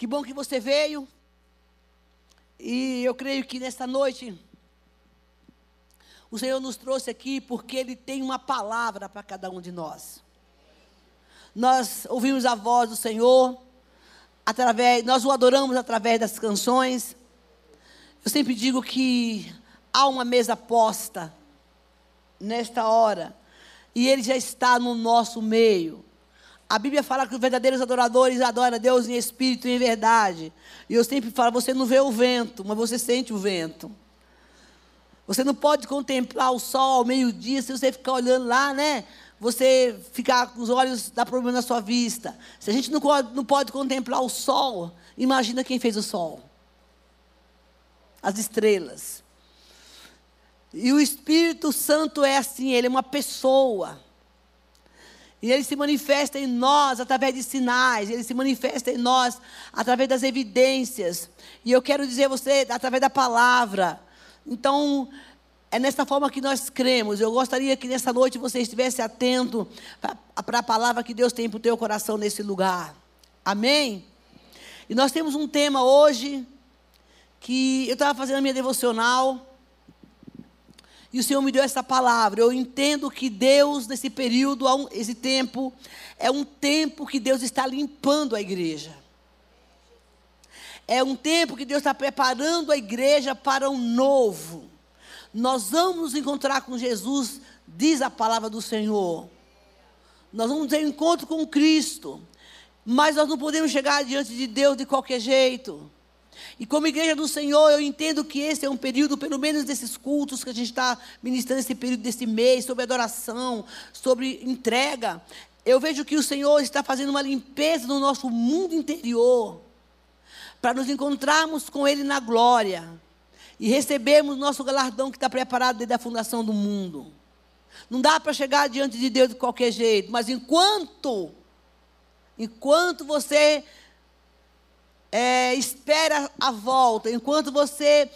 Que bom que você veio. E eu creio que nesta noite o Senhor nos trouxe aqui porque Ele tem uma palavra para cada um de nós. Nós ouvimos a voz do Senhor, através, nós o adoramos através das canções. Eu sempre digo que há uma mesa posta nesta hora, e Ele já está no nosso meio. A Bíblia fala que os verdadeiros adoradores adoram a Deus em espírito e em verdade. E eu sempre falo: você não vê o vento, mas você sente o vento. Você não pode contemplar o sol ao meio-dia se você ficar olhando lá, né? Você ficar com os olhos, dá problema na sua vista. Se a gente não não pode contemplar o sol, imagina quem fez o sol. As estrelas. E o Espírito Santo é assim, ele é uma pessoa. E ele se manifesta em nós através de sinais, ele se manifesta em nós através das evidências. E eu quero dizer a você, através da palavra. Então, é nessa forma que nós cremos. Eu gostaria que nessa noite você estivesse atento para a palavra que Deus tem para o teu coração nesse lugar. Amém? E nós temos um tema hoje que eu estava fazendo a minha devocional. E o Senhor me deu essa palavra. Eu entendo que Deus, nesse período, esse tempo, é um tempo que Deus está limpando a igreja. É um tempo que Deus está preparando a igreja para um novo. Nós vamos nos encontrar com Jesus, diz a palavra do Senhor. Nós vamos ter um encontro com Cristo. Mas nós não podemos chegar diante de Deus de qualquer jeito. E como igreja do Senhor, eu entendo que esse é um período, pelo menos desses cultos que a gente está ministrando esse período desse mês, sobre adoração, sobre entrega. Eu vejo que o Senhor está fazendo uma limpeza no nosso mundo interior para nos encontrarmos com Ele na glória e recebermos nosso galardão que está preparado desde a fundação do mundo. Não dá para chegar diante de Deus de qualquer jeito, mas enquanto, enquanto você é, espera a volta, enquanto você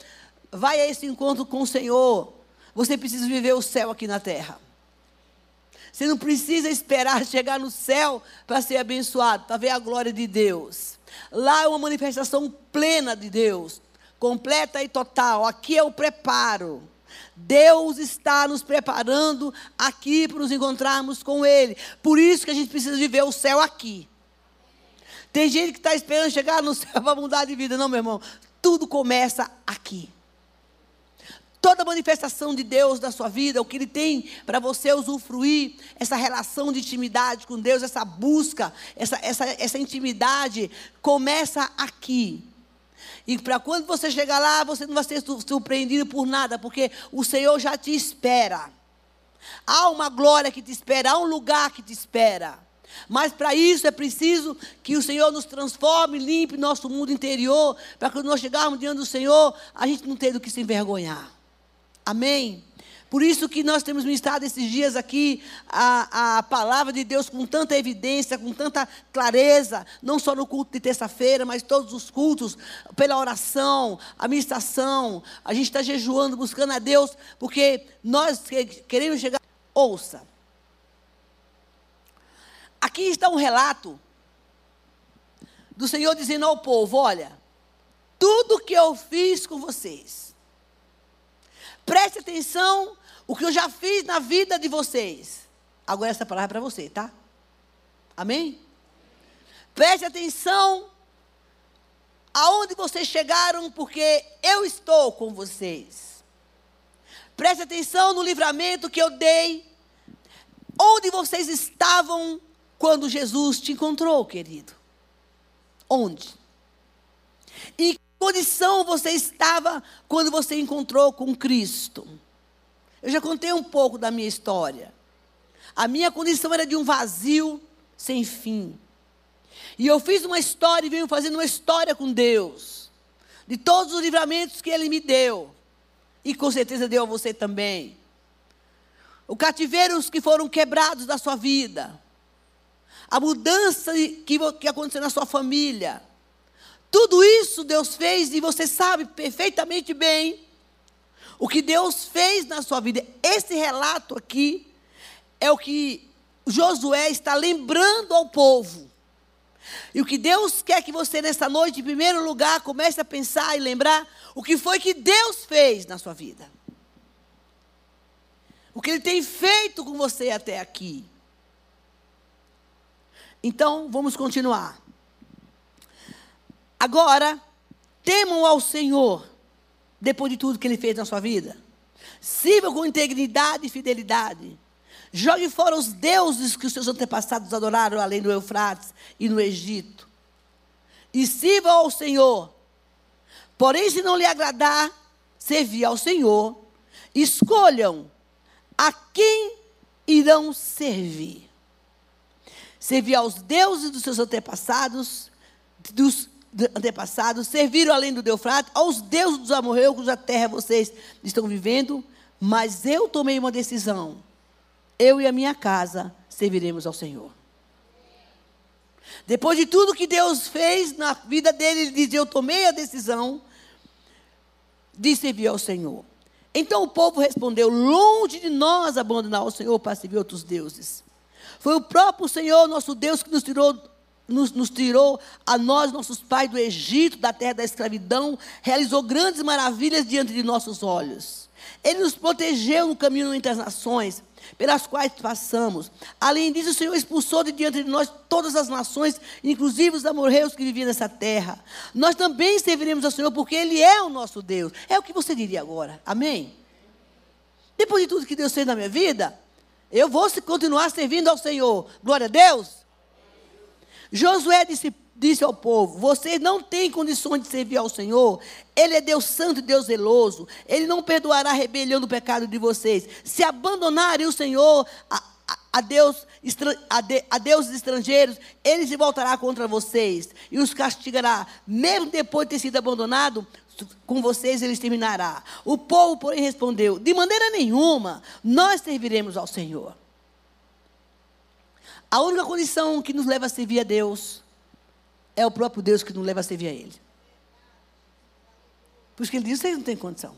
vai a esse encontro com o Senhor, você precisa viver o céu aqui na terra. Você não precisa esperar chegar no céu para ser abençoado, para ver a glória de Deus. Lá é uma manifestação plena de Deus, completa e total. Aqui é o preparo. Deus está nos preparando aqui para nos encontrarmos com Ele. Por isso que a gente precisa viver o céu aqui. Tem gente que está esperando chegar no céu para mudar de vida. Não, meu irmão. Tudo começa aqui toda manifestação de Deus na sua vida, o que Ele tem para você usufruir, essa relação de intimidade com Deus, essa busca, essa, essa, essa intimidade, começa aqui. E para quando você chegar lá, você não vai ser surpreendido por nada, porque o Senhor já te espera. Há uma glória que te espera, há um lugar que te espera. Mas para isso é preciso que o Senhor nos transforme, limpe nosso mundo interior, para que quando nós chegarmos diante do Senhor, a gente não tenha do que se envergonhar. Amém? Por isso que nós temos ministrado esses dias aqui a, a palavra de Deus com tanta evidência, com tanta clareza, não só no culto de terça-feira, mas todos os cultos, pela oração, a ministração. A gente está jejuando, buscando a Deus, porque nós queremos chegar. Ouça. Aqui está um relato do Senhor dizendo ao povo: olha, tudo que eu fiz com vocês, Preste atenção o que eu já fiz na vida de vocês. Agora essa palavra é para você, tá? Amém? Preste atenção aonde vocês chegaram, porque eu estou com vocês. Preste atenção no livramento que eu dei. Onde vocês estavam quando Jesus te encontrou, querido? Onde? E condição você estava quando você encontrou com Cristo? Eu já contei um pouco da minha história. A minha condição era de um vazio sem fim. E eu fiz uma história e venho fazendo uma história com Deus. De todos os livramentos que Ele me deu. E com certeza deu a você também. Os cativeiros que foram quebrados da sua vida. A mudança que, que aconteceu na sua família tudo isso Deus fez e você sabe perfeitamente bem o que Deus fez na sua vida. Esse relato aqui é o que Josué está lembrando ao povo. E o que Deus quer que você, nessa noite, em primeiro lugar, comece a pensar e lembrar o que foi que Deus fez na sua vida. O que Ele tem feito com você até aqui. Então, vamos continuar. Agora, temam ao Senhor, depois de tudo que Ele fez na sua vida. Sirvam com integridade e fidelidade. Jogue fora os deuses que os seus antepassados adoraram além do Eufrates e no Egito. E sirva ao Senhor. Porém, se não lhe agradar, servir ao Senhor, escolham a quem irão servir. Servir aos deuses dos seus antepassados, dos antepassados, serviram além do Eufrates, aos deuses dos amorreus, cuja terra vocês estão vivendo, mas eu tomei uma decisão eu e a minha casa serviremos ao Senhor. Depois de tudo que Deus fez na vida dele, ele diz: Eu tomei a decisão de servir ao Senhor. Então o povo respondeu: Longe de nós abandonar o Senhor para servir outros deuses. Foi o próprio Senhor, nosso Deus, que nos tirou, nos, nos tirou a nós, nossos pais, do Egito, da terra da escravidão, realizou grandes maravilhas diante de nossos olhos. Ele nos protegeu no caminho entre as nações pelas quais passamos. Além disso, o Senhor expulsou de diante de nós todas as nações, inclusive os amorreus que viviam nessa terra. Nós também serviremos ao Senhor, porque Ele é o nosso Deus. É o que você diria agora. Amém? Depois de tudo que Deus fez na minha vida, eu vou continuar servindo ao Senhor. Glória a Deus. Josué disse disse ao povo: Vocês não têm condições de servir ao Senhor. Ele é Deus santo e Deus zeloso. Ele não perdoará a rebelião do pecado de vocês. Se abandonarem o Senhor a, a, a Deus, a, de, a deuses estrangeiros, ele se voltará contra vocês e os castigará. Mesmo depois de ter sido abandonado, com vocês ele terminará. O povo, porém, respondeu: De maneira nenhuma, nós serviremos ao Senhor. A única condição que nos leva a servir a Deus é o próprio Deus que nos leva a servir a Ele. Por isso que Ele diz: vocês não têm condição.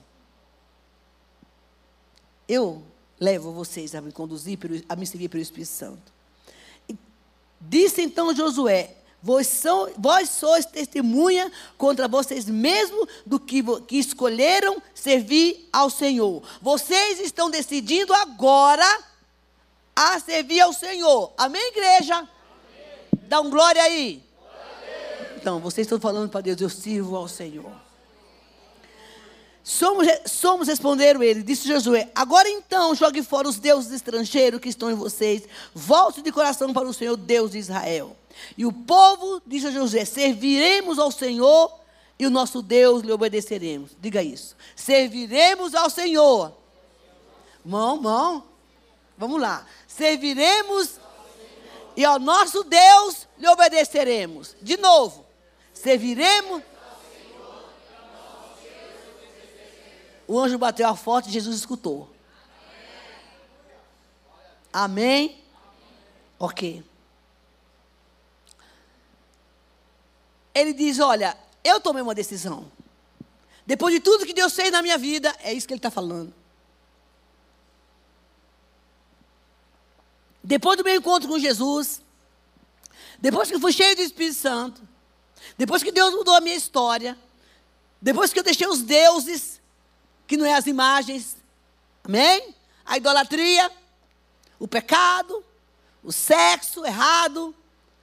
Eu levo vocês a me conduzir, a me seguir pelo Espírito Santo. Disse então Josué: Vós, são, vós sois testemunha contra vocês mesmos do que, que escolheram servir ao Senhor. Vocês estão decidindo agora a servir ao Senhor. Amém, igreja? Amém. Dá um glória aí. Então, vocês estão falando para Deus, eu sirvo ao Senhor. Somos, somos, responderam ele, disse Josué, agora então jogue fora os deuses estrangeiros que estão em vocês, volte de coração para o Senhor Deus de Israel. E o povo disse a Josué, serviremos ao Senhor e o nosso Deus lhe obedeceremos. Diga isso. Serviremos ao Senhor. Mão, mão. Vamos lá. Serviremos e ao nosso Deus lhe obedeceremos. De novo serviremos. O anjo bateu a forte e Jesus escutou. Amém? Ok. Ele diz: Olha, eu tomei uma decisão. Depois de tudo que Deus fez na minha vida, é isso que ele está falando. Depois do meu encontro com Jesus, depois que eu fui cheio do Espírito Santo, depois que Deus mudou a minha história, depois que eu deixei os deuses, que não é as imagens, amém? A idolatria, o pecado, o sexo errado,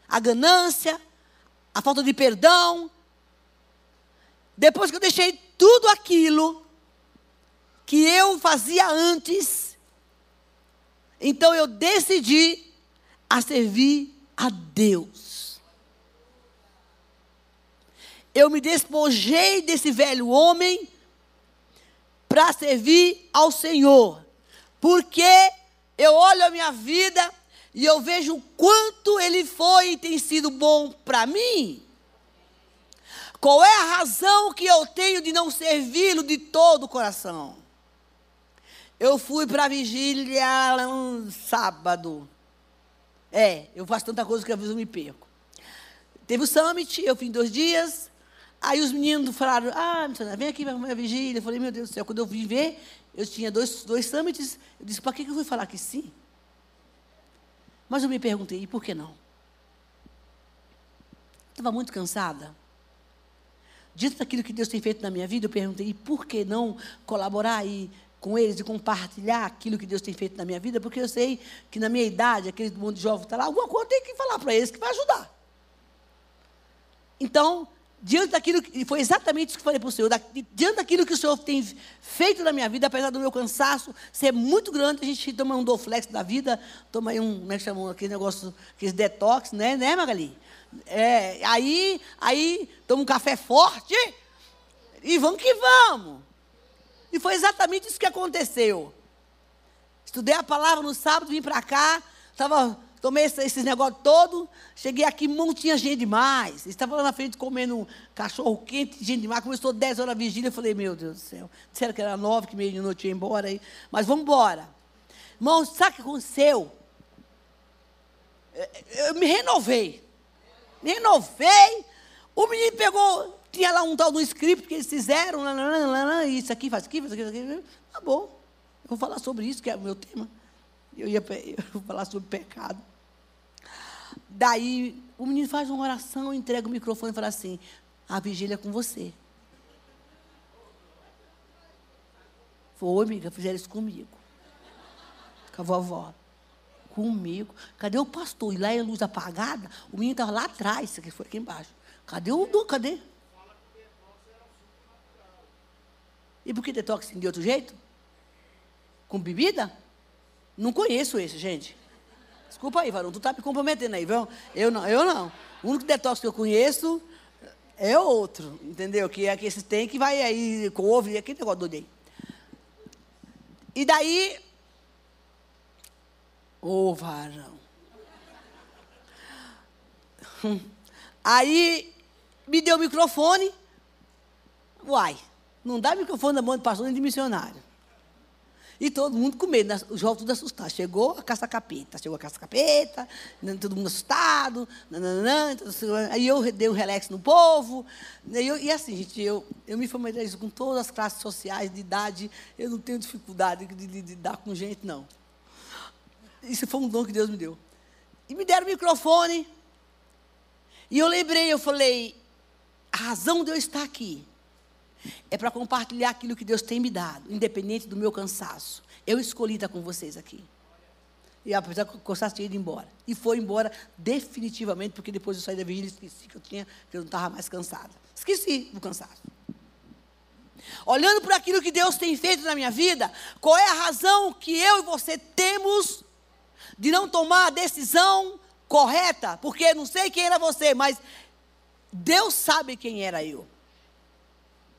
a ganância, a falta de perdão. Depois que eu deixei tudo aquilo que eu fazia antes, então eu decidi a servir a Deus eu me despojei desse velho homem para servir ao Senhor. Porque eu olho a minha vida e eu vejo o quanto ele foi e tem sido bom para mim. Qual é a razão que eu tenho de não servi-lo de todo o coração? Eu fui para a vigília um sábado. É, eu faço tanta coisa que às vezes eu me perco. Teve o summit, eu fui dois dias. Aí os meninos falaram, ah, missionária, vem aqui para a vigília. Eu falei, meu Deus do céu, quando eu vim ver, eu tinha dois, dois summits, eu disse, para que eu fui falar que sim? Mas eu me perguntei, e por que não? Estava muito cansada. Diante daquilo que Deus tem feito na minha vida, eu perguntei, e por que não colaborar aí com eles e compartilhar aquilo que Deus tem feito na minha vida? Porque eu sei que na minha idade, aquele mundo jovem está lá, alguma coisa tenho que falar para eles que vai ajudar. Então, diante daquilo que. Foi exatamente isso que falei para o Senhor. Diante daquilo que o Senhor tem feito na minha vida, apesar do meu cansaço ser muito grande, a gente toma um Doflex da vida, toma aí um. Como é que chamam aquele negócio, aqueles detox, né, né, Magali? É, aí, aí, toma um café forte e vamos que vamos. E foi exatamente isso que aconteceu. Estudei a palavra no sábado, vim para cá, estava Tomei esses esse negócios todo. Cheguei aqui, não tinha gente demais. Estava lá na frente comendo cachorro quente, gente demais. Começou 10 horas a vigília. Eu falei, meu Deus do céu. Disseram que era 9, que meia de noite ia embora. Aí. Mas vamos embora. Irmãos, sabe o que aconteceu? Eu me renovei. Me renovei. O menino pegou, tinha lá um tal do script que eles fizeram. isso aqui, faz aqui, faz aqui, faz aqui. Tá bom. Eu vou falar sobre isso, que é o meu tema. Eu ia eu falar sobre pecado. Daí o menino faz uma oração, entrega o microfone e fala assim: a vigília é com você. Foi, amiga, fizeram isso comigo. Com a vovó. Comigo. Cadê o pastor? E lá é luz apagada, o menino estava lá atrás, aqui foi aqui embaixo. Cadê o Du? Cadê? E por que detox de outro jeito? Com bebida? Não conheço esse, gente. Desculpa aí, varão, tu tá me comprometendo aí, viu? Eu não, eu não. O único detox que eu conheço é outro, entendeu? Que é que esse tem que vai aí, couve, aquele negócio doido aí. E daí, ô oh, varão. Aí me deu o microfone. Uai, não dá microfone na mão de pastor nem de missionário. E todo mundo com medo, os jovens tudo assustados. Chegou a caça-capeta, chegou a caça-capeta, todo mundo assustado. Nananã, aí eu dei um relax no povo. E, eu, e assim, gente, eu, eu me familiarizo com todas as classes sociais, de idade. Eu não tenho dificuldade de, de, de dar com gente, não. Isso foi um dom que Deus me deu. E me deram o microfone. E eu lembrei, eu falei, a razão de eu estar aqui é para compartilhar aquilo que Deus tem me dado, independente do meu cansaço. Eu escolhi estar com vocês aqui. E apesar que o cansaço tinha ido embora. E foi embora definitivamente, porque depois eu saí da vigília esqueci que eu tinha, que eu não estava mais cansada. Esqueci do cansaço. Olhando para aquilo que Deus tem feito na minha vida, qual é a razão que eu e você temos de não tomar a decisão correta? Porque não sei quem era você, mas Deus sabe quem era eu.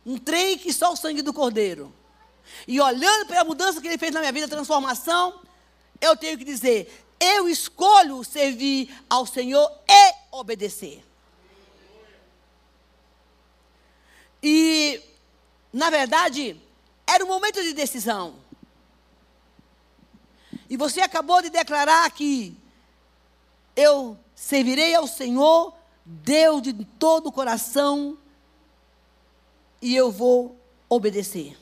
Um trem que só o sangue do Cordeiro. E olhando para a mudança que ele fez na minha vida, a transformação, eu tenho que dizer: eu escolho servir ao Senhor e obedecer. E, na verdade, era um momento de decisão. E você acabou de declarar que eu servirei ao Senhor, Deus de todo o coração, e eu vou obedecer.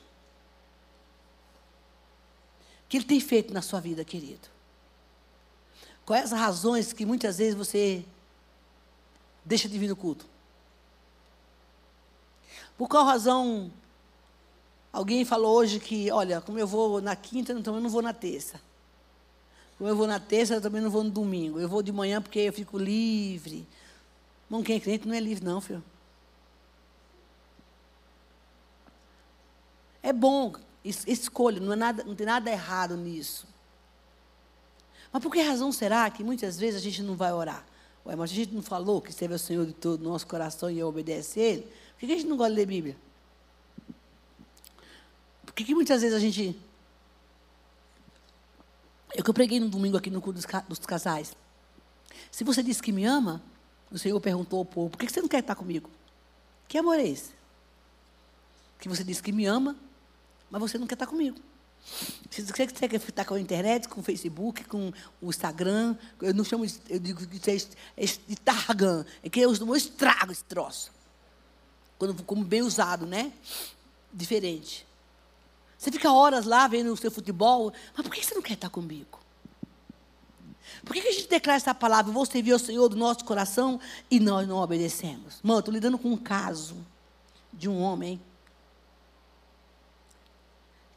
O que ele tem feito na sua vida, querido? Quais as razões que muitas vezes você deixa de vir no culto? Por qual razão alguém falou hoje que, olha, como eu vou na quinta, eu também não vou na terça. Como eu vou na terça, eu também não vou no domingo. Eu vou de manhã porque eu fico livre. Irmão, quem é crente não é livre, não, filho. É bom, escolha, não, é nada, não tem nada errado nisso. Mas por que razão será que muitas vezes a gente não vai orar? Ué, mas a gente não falou que serve o Senhor de todo o nosso coração e obedece a Ele? Por que a gente não gosta de ler Bíblia? Por que, que muitas vezes a gente. Eu que eu preguei no domingo aqui no culto dos casais. Se você disse que me ama, o Senhor perguntou ao povo: por que você não quer estar comigo? Que amor é esse? Que você disse que me ama, mas você não quer estar comigo. Você quer estar com a internet, com o Facebook, com o Instagram, eu não chamo, eu digo que é Instagram, é que eu estrago esse troço. Quando, como bem usado, né? Diferente. Você fica horas lá vendo o seu futebol, mas por que você não quer estar comigo? Por que, a gente declara essa palavra? Vou servir ao Senhor do nosso coração e nós não obedecemos. Mano, estou lidando com um caso de um homem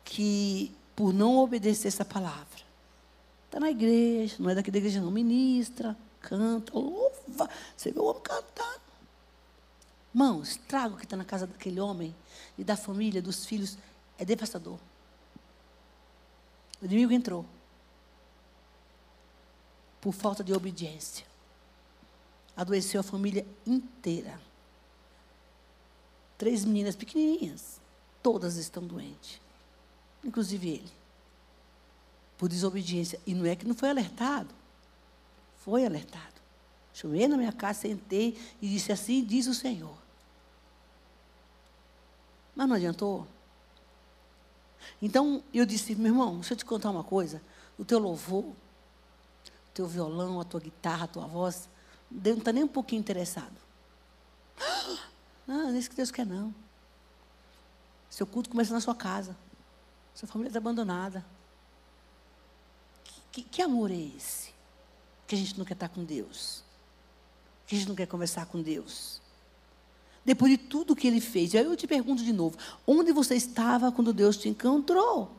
que, por não obedecer essa palavra, está na igreja, não é daqui da igreja, não, ministra, canta, louva. Você vê o homem cantando. Irmão, o estrago que está na casa daquele homem e da família, dos filhos, é devastador. O inimigo entrou por falta de obediência. Adoeceu a família inteira. Três meninas pequenininhas, todas estão doentes, inclusive ele. Por desobediência. E não é que não foi alertado. Foi alertado. Chamei na minha casa, sentei e disse assim: diz o Senhor. Mas não adiantou. Então eu disse, meu irmão, deixa eu te contar uma coisa. O teu louvor, o teu violão, a tua guitarra, a tua voz, Deus não está nem um pouquinho interessado. Não, não é isso que Deus quer, não. Seu culto começa na sua casa. Sua família está abandonada. Que, que, que amor é esse? Que a gente não quer estar com Deus. Que a gente não quer conversar com Deus depois de tudo que ele fez. E aí eu te pergunto de novo: onde você estava quando Deus te encontrou?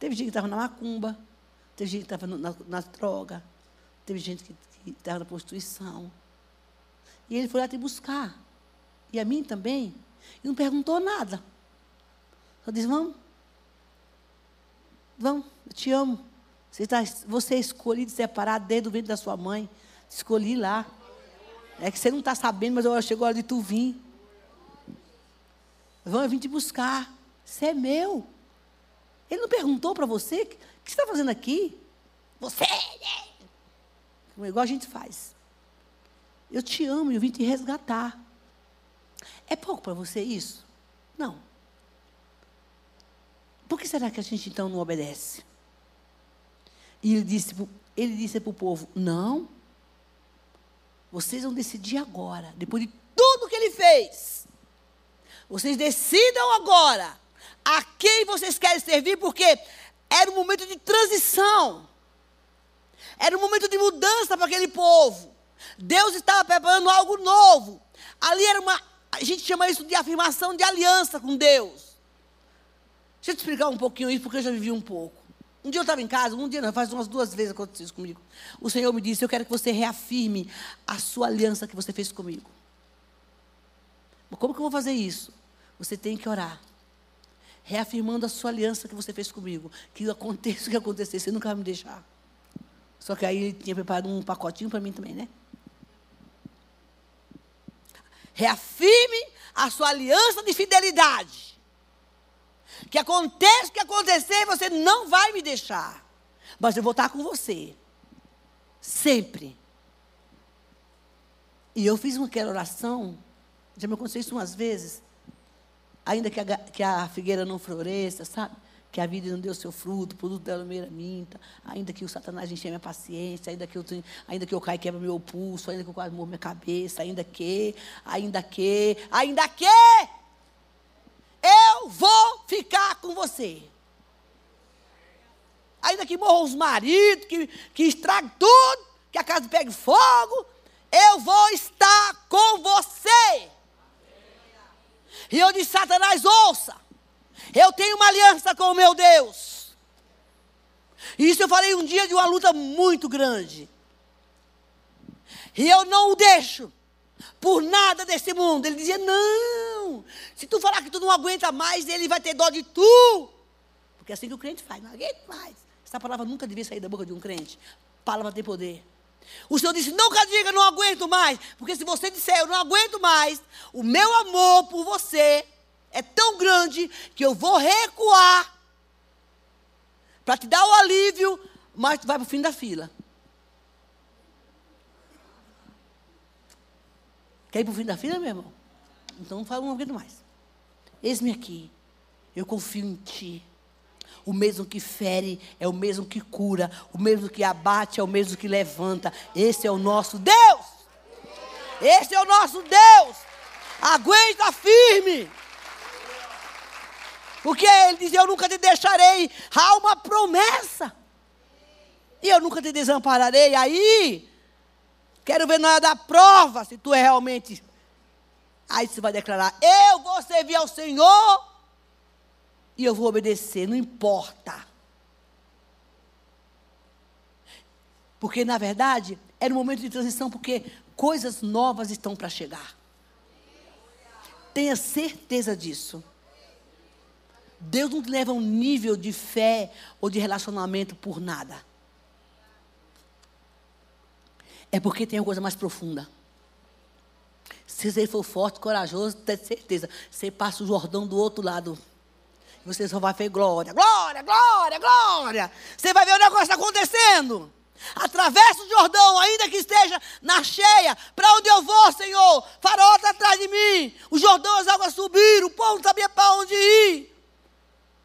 Teve gente que estava na macumba, teve gente que estava na, na, droga, teve gente que, que estava na prostituição. E ele foi lá te buscar. E a mim também. E não perguntou nada. Só disse: vamos. Vamos, eu te amo. Você, está, você é escolhido, separado desde o ventre da sua mãe. Escolhi lá. É que você não está sabendo, mas eu chegou a hora de tu vir. Vão vir te buscar. Você é meu. Ele não perguntou para você o que você está fazendo aqui? Você, né? Igual a gente faz. Eu te amo e eu vim te resgatar. É pouco para você isso? Não. Por que será que a gente então não obedece? E ele disse, ele disse para o povo: Não, vocês vão decidir agora, depois de tudo que ele fez. Vocês decidam agora a quem vocês querem servir, porque era um momento de transição. Era um momento de mudança para aquele povo. Deus estava preparando algo novo. Ali era uma. A gente chama isso de afirmação de aliança com Deus. Deixa eu te explicar um pouquinho isso, porque eu já vivi um pouco. Um dia eu estava em casa, um dia não, faz umas duas vezes aconteceu isso comigo. O Senhor me disse: Eu quero que você reafirme a sua aliança que você fez comigo. Mas como que eu vou fazer isso? Você tem que orar. Reafirmando a sua aliança que você fez comigo. Que aconteça o que acontecer, você nunca vai me deixar. Só que aí ele tinha preparado um pacotinho para mim também, né? Reafirme a sua aliança de fidelidade. Que aconteça o que acontecer, você não vai me deixar. Mas eu vou estar com você. Sempre. E eu fiz aquela oração, já me aconteceu isso umas vezes. Ainda que a, que a figueira não floresça, sabe? Que a vida não deu seu fruto, o produto dela meira minta, ainda que o Satanás enche minha paciência, ainda que eu, ainda que eu caia e quebra meu pulso, ainda que eu quase morro minha cabeça, ainda que, ainda que, ainda que, vou ficar com você. Ainda que morram os maridos, que, que estrague tudo, que a casa pegue fogo, eu vou estar com você. E eu disse, Satanás, ouça, eu tenho uma aliança com o meu Deus. E isso eu falei um dia de uma luta muito grande. E eu não o deixo por nada desse mundo. Ele dizia: Não, se tu falar que tu não aguenta mais, ele vai ter dó de tu. Porque é assim que o crente faz, não aguenta mais. Essa palavra nunca devia sair da boca de um crente. Palavra tem poder. O Senhor disse: Nunca diga, não aguento mais. Porque se você disser, eu não aguento mais, o meu amor por você é tão grande que eu vou recuar para te dar o alívio, mas tu vai para o fim da fila. Quer ir para o fim da fila, meu irmão? Então não fala um aguento mais. Eis-me aqui. Eu confio em ti. O mesmo que fere é o mesmo que cura. O mesmo que abate é o mesmo que levanta. Esse é o nosso Deus. Esse é o nosso Deus. Aguenta firme. Porque ele diz: Eu nunca te deixarei. Há uma promessa. E eu nunca te desampararei. Aí, quero ver na hora da prova se tu é realmente. Aí você vai declarar: Eu vou servir ao Senhor e eu vou obedecer, não importa. Porque, na verdade, era um momento de transição, porque coisas novas estão para chegar. Tenha certeza disso. Deus não te leva a um nível de fé ou de relacionamento por nada. É porque tem uma coisa mais profunda. Se você for forte, corajoso, tenha certeza. Você passa o Jordão do outro lado. Você só vai ver glória, glória, glória, glória. Você vai ver o negócio acontecendo. Atravessa o Jordão, ainda que esteja na cheia. Para onde eu vou, Senhor? Farol está atrás de mim. O Jordão, as águas subiram. O povo não sabia para onde ir.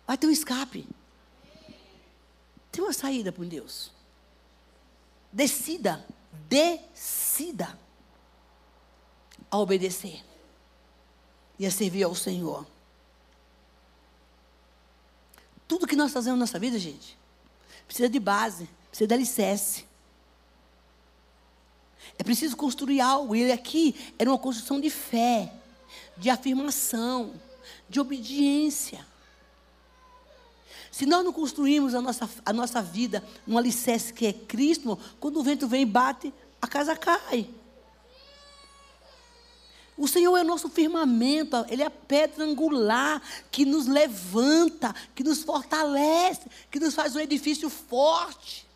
Vai ter um escape. Tem uma saída para Deus. Decida, decida a obedecer e a servir ao Senhor. Tudo que nós fazemos na nossa vida, gente, precisa de base, precisa de alicerce. É preciso construir algo. E ele aqui era uma construção de fé, de afirmação, de obediência. Se nós não construímos a nossa, a nossa vida num alicerce que é Cristo, quando o vento vem e bate, a casa cai. O Senhor é o nosso firmamento, Ele é a pedra angular que nos levanta, que nos fortalece, que nos faz um edifício forte.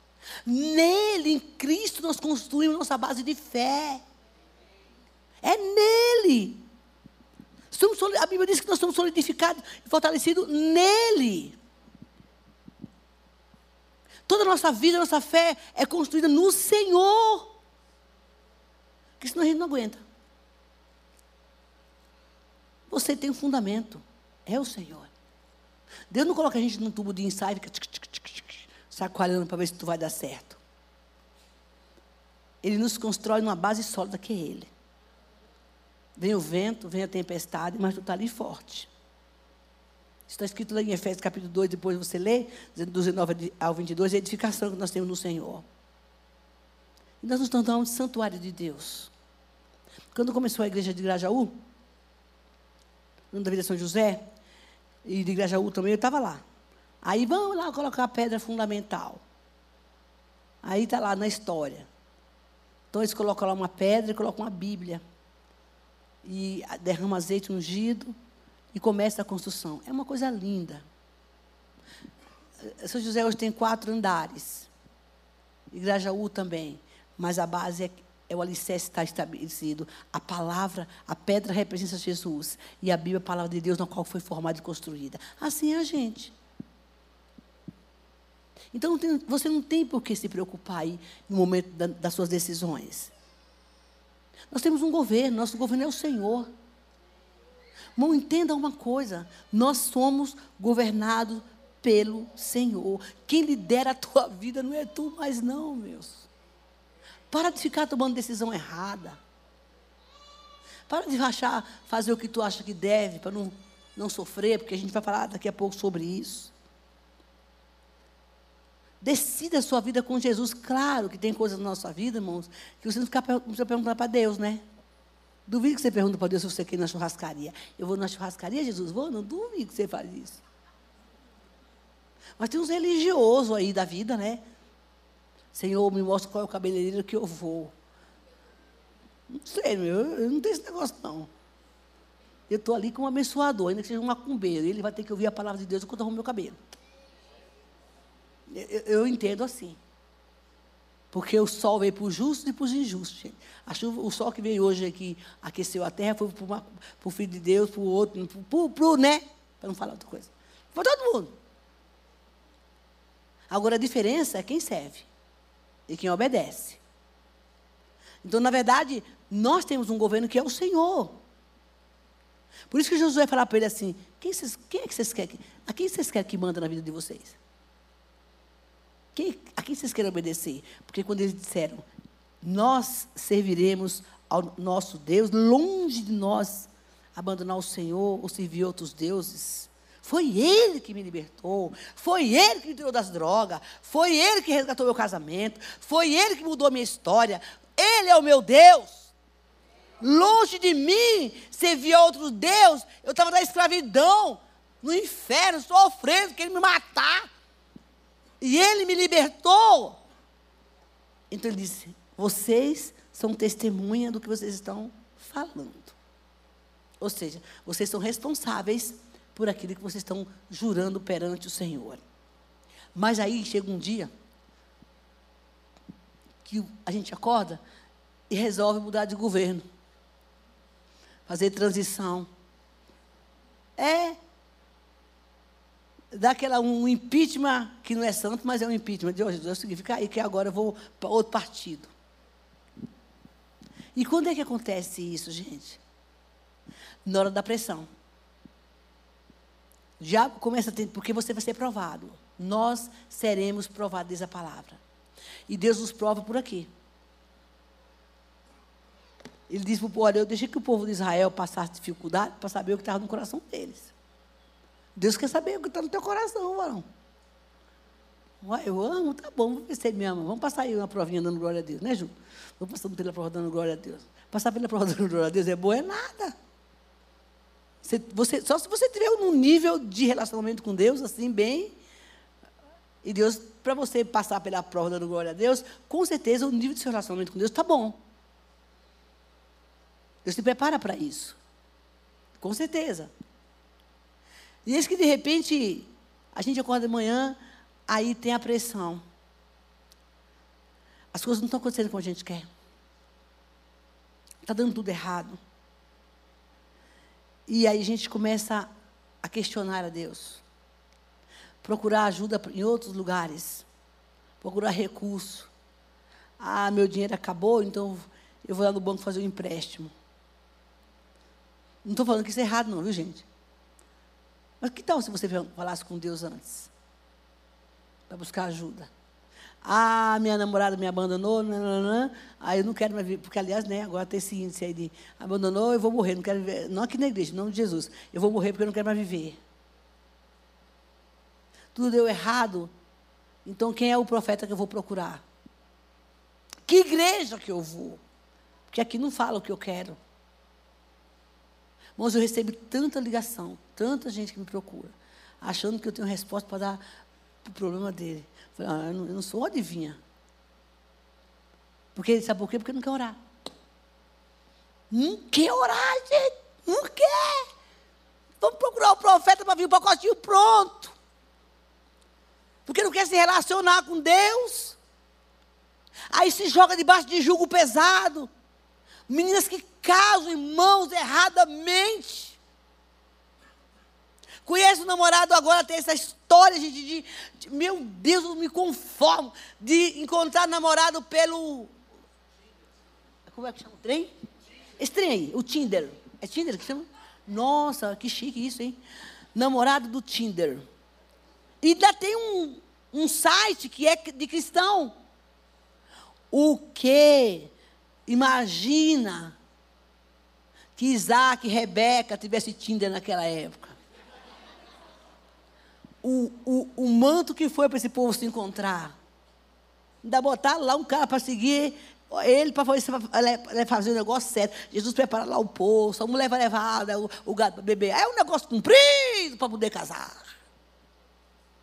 Nele, em Cristo, nós construímos nossa base de fé. É nele. Somos, a Bíblia diz que nós somos solidificados e fortalecidos nele. Toda a nossa vida, a nossa fé é construída no Senhor. Porque senão a gente não aguenta. Você tem um fundamento. É o Senhor. Deus não coloca a gente num tubo de ensaio fica sacoalhando para ver se tu vai dar certo. Ele nos constrói numa base sólida que é Ele. Vem o vento, vem a tempestade, mas tu está ali forte. Está escrito lá em Efésios capítulo 2, depois você lê, do 19 ao 22, a edificação que nós temos no Senhor. E nós nos tornamos santuário de Deus. Quando começou a igreja de Grajaú, no da Vida São José, e de Grajaú também, eu estava lá. Aí vamos lá colocar a pedra fundamental. Aí está lá na história. Então eles colocam lá uma pedra e colocam uma Bíblia. E derrama azeite ungido e começa a construção. É uma coisa linda. São José hoje tem quatro andares. Grajaú também. Mas a base é, é o alicerce está estabelecido. A palavra, a pedra representa Jesus. E a Bíblia é a palavra de Deus na qual foi formada e construída. Assim é a gente. Então você não tem por que se preocupar aí no momento da, das suas decisões. Nós temos um governo, nosso governo é o Senhor. Irmão, entenda uma coisa: nós somos governados pelo Senhor. Quem lidera a tua vida não é tu mais, não, meus. Para de ficar tomando decisão errada. Para de achar, fazer o que tu acha que deve, para não, não sofrer, porque a gente vai falar daqui a pouco sobre isso. Decida a sua vida com Jesus. Claro que tem coisas na nossa vida, irmãos, que você não fica perguntando para Deus, né? Duvido que você pergunte para Deus se você quer ir na churrascaria. Eu vou na churrascaria, Jesus? Vou? Não duvido que você faz isso. Mas tem uns religiosos aí da vida, né? Senhor, me mostra qual é o cabeleireiro que eu vou. Não sei, meu, eu não tenho esse negócio, não. Eu estou ali como um abençoador, ainda que seja um macumbeiro. Ele vai ter que ouvir a palavra de Deus enquanto eu arrumo meu cabelo. Eu, eu entendo assim. Porque o sol veio para os justos e para os injustos. Gente. A chuva, o sol que veio hoje aqui, aqueceu a terra, foi para o Filho de Deus, para o outro, para o, né? Para não falar outra coisa. Para todo mundo. Agora a diferença é quem serve e quem obedece. Então, na verdade, nós temos um governo que é o Senhor. Por isso que Jesus vai falar para ele assim: quem, quem é que vocês querem? A quem vocês querem que manda na vida de vocês? Quem, quem vocês querem obedecer? Porque quando eles disseram, nós serviremos ao nosso Deus, longe de nós abandonar o Senhor ou servir outros deuses, Foi Ele que me libertou. Foi Ele que me tirou das drogas. Foi Ele que resgatou meu casamento. Foi Ele que mudou minha história. Ele é o meu Deus. Longe de mim servia outro Deus. Eu estava na escravidão, no inferno, sofrendo, querendo me matar. E Ele me libertou. Então ele disse: Vocês são testemunha do que vocês estão falando. Ou seja, vocês são responsáveis por aquilo que vocês estão jurando perante o Senhor. Mas aí chega um dia que a gente acorda e resolve mudar de governo, fazer transição. É daquela um impeachment que não é santo, mas é um impeachment. De hoje, Deus significa aí que agora eu vou para outro partido. E quando é que acontece isso, gente? Na hora da pressão. Já começa a ter, porque você vai ser provado. Nós seremos provados, diz a palavra. E Deus nos prova por aqui. Ele diz para o povo: eu deixei que o povo de Israel passasse dificuldade para saber o que estava no coração deles. Deus quer saber o que está no teu coração, varão. Eu amo, tá bom, vamos ver se me ama. Vamos passar aí uma provinha dando glória a Deus, né, Ju? Vamos passar pela prova dando glória a Deus. Passar pela prova dando glória a Deus é bom, é nada. Você, você, só se você tiver um nível de relacionamento com Deus, assim, bem. E Deus, para você passar pela prova dando glória a Deus, com certeza o nível de seu relacionamento com Deus está bom. Deus te prepara para isso. Com certeza. E eis que de repente, a gente acorda de manhã, aí tem a pressão. As coisas não estão acontecendo como a gente quer. Está dando tudo errado. E aí a gente começa a questionar a Deus. Procurar ajuda em outros lugares. Procurar recurso. Ah, meu dinheiro acabou, então eu vou lá no banco fazer um empréstimo. Não estou falando que isso é errado, não, viu, gente? Mas que tal se você falasse com Deus antes? Para buscar ajuda. Ah, minha namorada me abandonou, nananã, aí eu não quero mais viver, porque aliás, né, agora tem esse índice aí de abandonou, eu vou morrer, não quero viver, não aqui na igreja, em nome de Jesus, eu vou morrer porque eu não quero mais viver. Tudo deu errado, então quem é o profeta que eu vou procurar? Que igreja que eu vou? Porque aqui não fala o que eu quero. Mas eu recebo tanta ligação, tanta gente que me procura, achando que eu tenho resposta para dar o problema dele. Eu, falei, ah, eu, não, eu não sou adivinha. Porque sabe por quê? Porque não quer orar. Não quer orar, gente. Não quer. Vamos procurar o profeta para vir o pacotinho pronto. Porque não quer se relacionar com Deus. Aí se joga debaixo de jugo pesado. Meninas que casam irmãos erradamente. Conhece o namorado agora, tem essa história, gente, de, de, meu Deus, eu me conformo de encontrar namorado pelo. Como é que chama o trem? Esse trem aí, o Tinder. É Tinder que chama? Nossa, que chique isso, hein? Namorado do Tinder. E ainda tem um, um site que é de cristão. O quê? Imagina que Isaac e Rebeca tivessem Tinder naquela época. O, o, o manto que foi para esse povo se encontrar. Ainda botaram lá um cara para seguir ele para fazer, o negócio certo. Jesus prepara lá o poço, a mulher vai levar o, o gato para beber. É um negócio comprido para poder casar.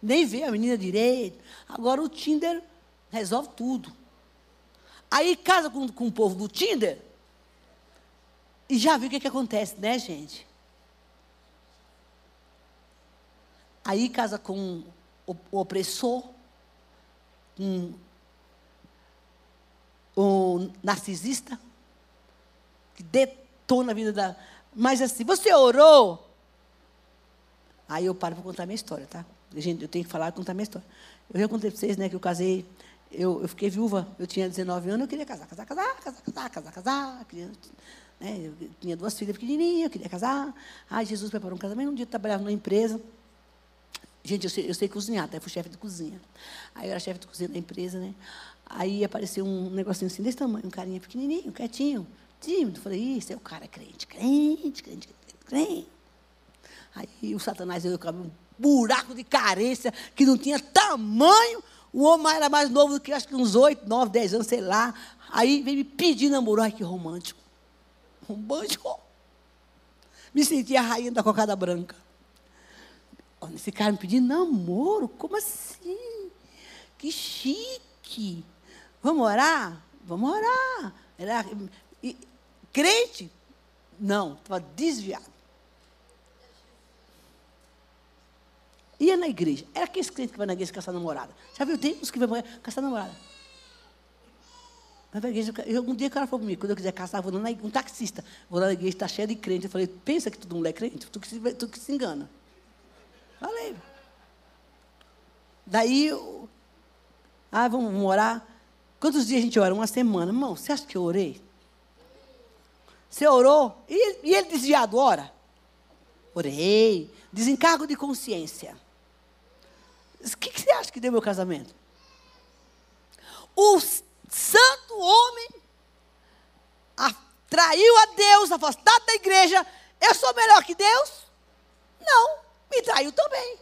Nem vê a menina direito. Agora o Tinder resolve tudo. Aí casa com, com o povo do Tinder. E já viu o que, que acontece, né, gente? Aí casa com o, o opressor, com o narcisista, que detona a vida da. Mas assim, você orou? Aí eu paro para contar minha história, tá? Gente, eu tenho que falar e contar minha história. Eu já contei para vocês, né, que eu casei eu, eu fiquei viúva, eu tinha 19 anos, eu queria casar, casar, casar, casar, casar, casar, casar. Queria, né, eu tinha duas filhas pequenininhas, eu queria casar. Ai, Jesus preparou um casamento. Um dia eu trabalhava numa empresa. Gente, eu sei, eu sei cozinhar, até fui chefe de cozinha. Aí eu era chefe de cozinha da empresa, né? Aí apareceu um negocinho assim desse tamanho, um carinha pequenininho, quietinho, tímido. Falei, isso é o cara crente, crente, crente, crente, crente. Aí o Satanás eu um buraco de carência que não tinha tamanho. O homem era mais novo do que acho que uns 8, 9, 10 anos, sei lá. Aí veio me pedir namoro. Ai, que romântico. Romântico. Me senti a rainha da cocada branca. Esse cara me pedindo namoro? Como assim? Que chique. Vamos orar? Vamos orar. Era, crente? Não, estava desviado. Ia na igreja. Era aquele crente que vai na igreja caçar namorada. Já viu? Tem uns que vão caçar namorada. Vai pra igreja, eu, um dia o cara falou comigo, quando eu quiser casar, vou na, um taxista, vou lá na igreja, está cheio de crente. Eu falei, pensa que todo mundo é crente? Tu que se, tu que se engana. Falei. Daí, eu, ah, vamos, vamos orar. Quantos dias a gente ora? Uma semana. Irmão, você acha que eu orei? Você orou? E, e ele desviado ora? Orei. Desencargo de consciência. O que, que você acha que deu meu casamento? O santo homem traiu a Deus, afastado da igreja. Eu sou melhor que Deus? Não, me traiu também.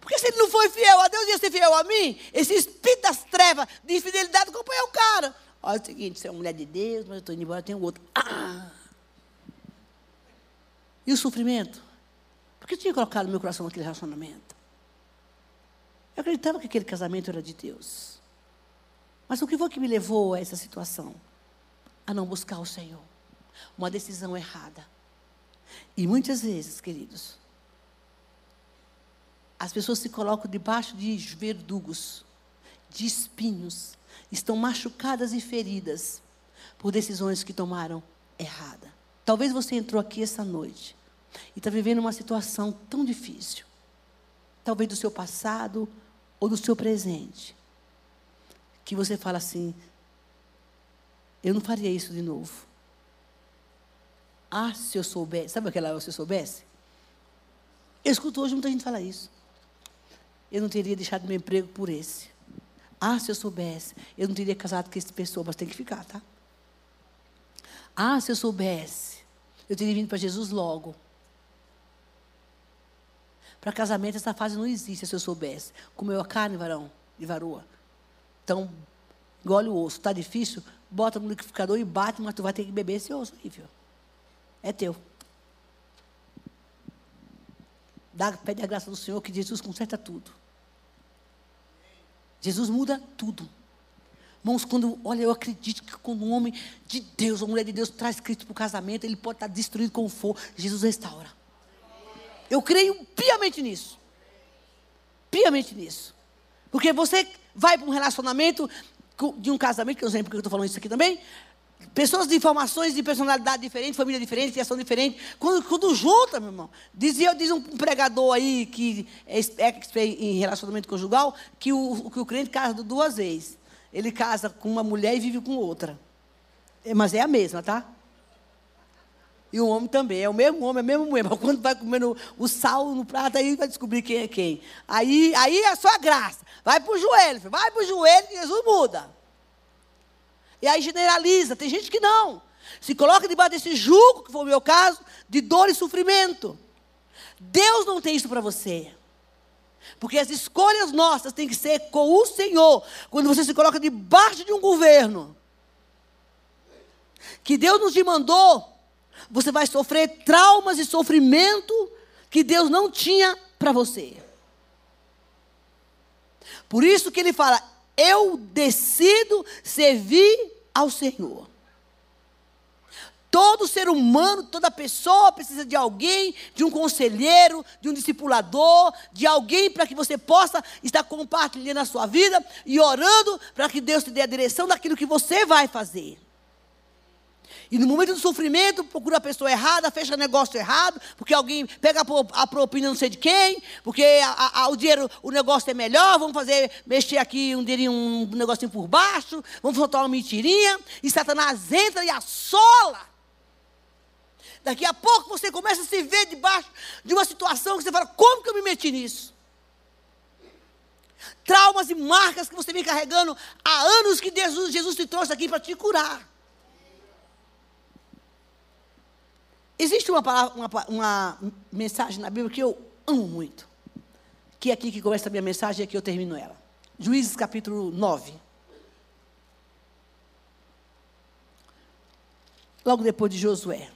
Porque se ele não foi fiel a Deus, ia ser fiel a mim. Esse espírito das trevas de infidelidade acompanha o cara. Olha o seguinte, você é uma mulher de Deus, mas eu estou indo embora, tem outro. Ah! E o sofrimento? Por que eu tinha colocado meu coração naquele relacionamento? Eu acreditava que aquele casamento era de Deus. Mas o que foi que me levou a essa situação? A não buscar o Senhor. Uma decisão errada. E muitas vezes, queridos, as pessoas se colocam debaixo de verdugos, de espinhos, estão machucadas e feridas por decisões que tomaram errada. Talvez você entrou aqui essa noite e está vivendo uma situação tão difícil, talvez do seu passado ou do seu presente, que você fala assim: eu não faria isso de novo. Ah, se eu soubesse, sabe aquela se eu soubesse? Eu escuto hoje muita gente falar isso. Eu não teria deixado meu emprego por esse. Ah, se eu soubesse, eu não teria casado com essa pessoa, mas tem que ficar, tá? Ah, se eu soubesse, eu teria vindo para Jesus logo. Para casamento, essa fase não existe, se eu soubesse. Comeu a carne, varão, de varoa. Então, engole o osso. Está difícil? Bota no liquidificador e bate, mas tu vai ter que beber esse osso aí? É teu. Dá, pede a graça do Senhor que Jesus conserta tudo. Jesus muda tudo. Irmãos, quando, olha, eu acredito que quando um homem de Deus, uma mulher de Deus traz Cristo para o casamento, ele pode estar destruído como for, Jesus restaura. Eu creio piamente nisso. Piamente nisso. Porque você vai para um relacionamento de um casamento, que eu não sei porque eu estou falando isso aqui também, Pessoas de informações de personalidade diferente, família diferente, criação diferente. Quando, quando junta, meu irmão. Dizia, diz um pregador aí que é expert em relacionamento conjugal, que o, que o crente casa duas vezes. Ele casa com uma mulher e vive com outra. É, mas é a mesma, tá? E o homem também, é o mesmo homem, é o mesmo mulher. Mas quando vai comendo o sal no prato, aí vai descobrir quem é quem. Aí, aí é só a graça. Vai para o joelho, vai para o joelho que Jesus muda. E aí generaliza. Tem gente que não. Se coloca debaixo desse jugo, que foi o meu caso, de dor e sofrimento. Deus não tem isso para você. Porque as escolhas nossas têm que ser com o Senhor. Quando você se coloca debaixo de um governo que Deus nos demandou, você vai sofrer traumas e sofrimento que Deus não tinha para você. Por isso que ele fala: eu decido servir ao Senhor. Todo ser humano, toda pessoa precisa de alguém, de um conselheiro, de um discipulador, de alguém para que você possa estar compartilhando a sua vida e orando para que Deus te dê a direção daquilo que você vai fazer. E no momento do sofrimento, procura a pessoa errada, fecha negócio errado, porque alguém pega a propina não sei de quem, porque a, a, o dinheiro, o negócio é melhor, vamos fazer, mexer aqui um dinheirinho, um negocinho por baixo, vamos soltar uma mentirinha, e Satanás entra e assola. Daqui a pouco você começa a se ver debaixo de uma situação que você fala, como que eu me meti nisso? Traumas e marcas que você vem carregando há anos que Jesus, Jesus te trouxe aqui para te curar. Existe uma, palavra, uma, uma mensagem na Bíblia que eu amo muito. Que é aqui que começa a minha mensagem e aqui eu termino ela. Juízes capítulo 9. Logo depois de Josué.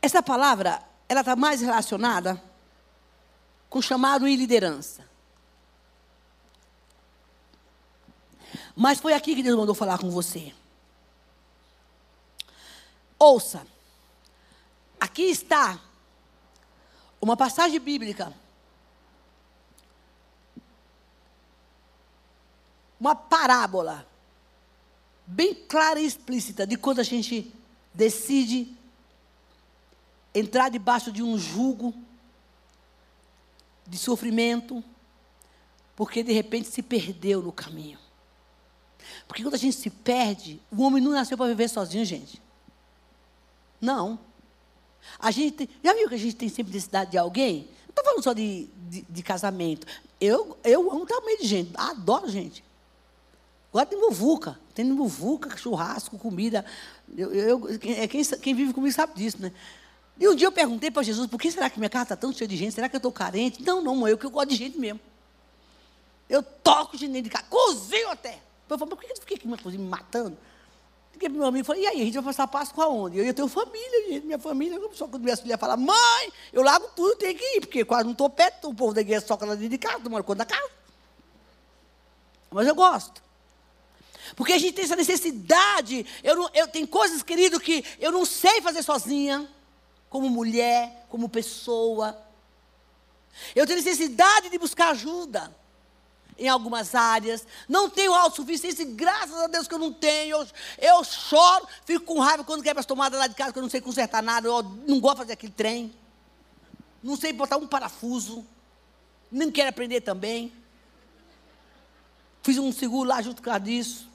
Essa palavra, ela está mais relacionada com chamado e liderança. Mas foi aqui que Deus mandou falar com você. Ouça. Aqui está uma passagem bíblica. Uma parábola bem clara e explícita de quando a gente decide entrar debaixo de um jugo de sofrimento, porque de repente se perdeu no caminho. Porque quando a gente se perde, o homem não nasceu para viver sozinho, gente. Não. A gente já viu que a gente tem sempre necessidade de alguém? Não estou falando só de, de, de, casamento. Eu, eu amo também de gente, adoro gente. Gosto de muvuca. Tem muvuca, churrasco, comida. Eu, eu, é quem, quem vive comigo sabe disso, né? E um dia eu perguntei para Jesus, por que será que minha casa está tão cheia de gente? Será que eu estou carente? Não, não, eu que eu gosto de gente mesmo. Eu toco de de casa, cozinho até. Eu falei, por que eu fiquei aqui me matando? Porque meu amigo falou, e aí, a gente vai passar Páscoa aonde? Eu ia ter família, gente, minha família. Só quando minha filha fala, mãe, eu largo tudo, tenho que ir, porque quase não estou perto, o povo da igreja soca lá dentro de casa, mora conta da casa. Mas eu gosto. Porque a gente tem essa necessidade. Eu, não, eu tenho coisas, querido, que eu não sei fazer sozinha, como mulher, como pessoa. Eu tenho necessidade de buscar ajuda em algumas áreas. Não tenho autossuficiência, graças a Deus que eu não tenho. Eu, eu choro, fico com raiva quando quebra as tomadas lá de casa, que eu não sei consertar nada. Eu não gosto de fazer aquele trem. Não sei botar um parafuso. Nem quero aprender também. Fiz um seguro lá junto com disso.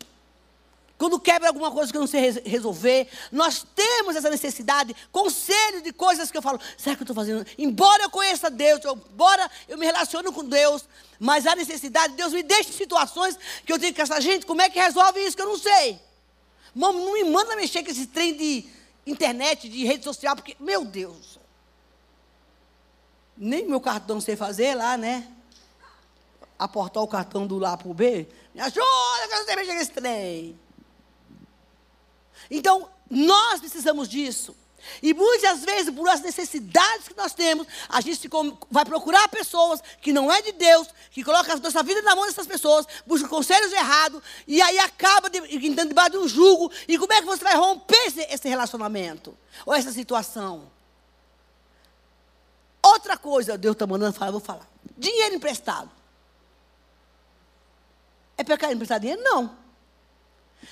Quando quebra alguma coisa que eu não sei resolver, nós temos essa necessidade, conselho de coisas que eu falo, será que eu estou fazendo? Embora eu conheça Deus, embora eu me relacione com Deus, mas a necessidade, Deus me deixa em situações que eu tenho que essa gente, como é que resolve isso que eu não sei? Mano, não me manda mexer com esse trem de internet, de rede social, porque, meu Deus, nem meu cartão sei fazer lá, né? Aportar o cartão do lá para o B, me ajuda que eu não sei mexer com esse trem. Então, nós precisamos disso. E muitas vezes, por as necessidades que nós temos, a gente vai procurar pessoas que não é de Deus, que colocam a nossa vida na mão dessas pessoas, busca conselhos errados, e aí acaba entrando debaixo de um jugo. E como é que você vai romper esse, esse relacionamento? Ou essa situação? Outra coisa, Deus está mandando falar, vou falar. Dinheiro emprestado. É pecado emprestar dinheiro? Não.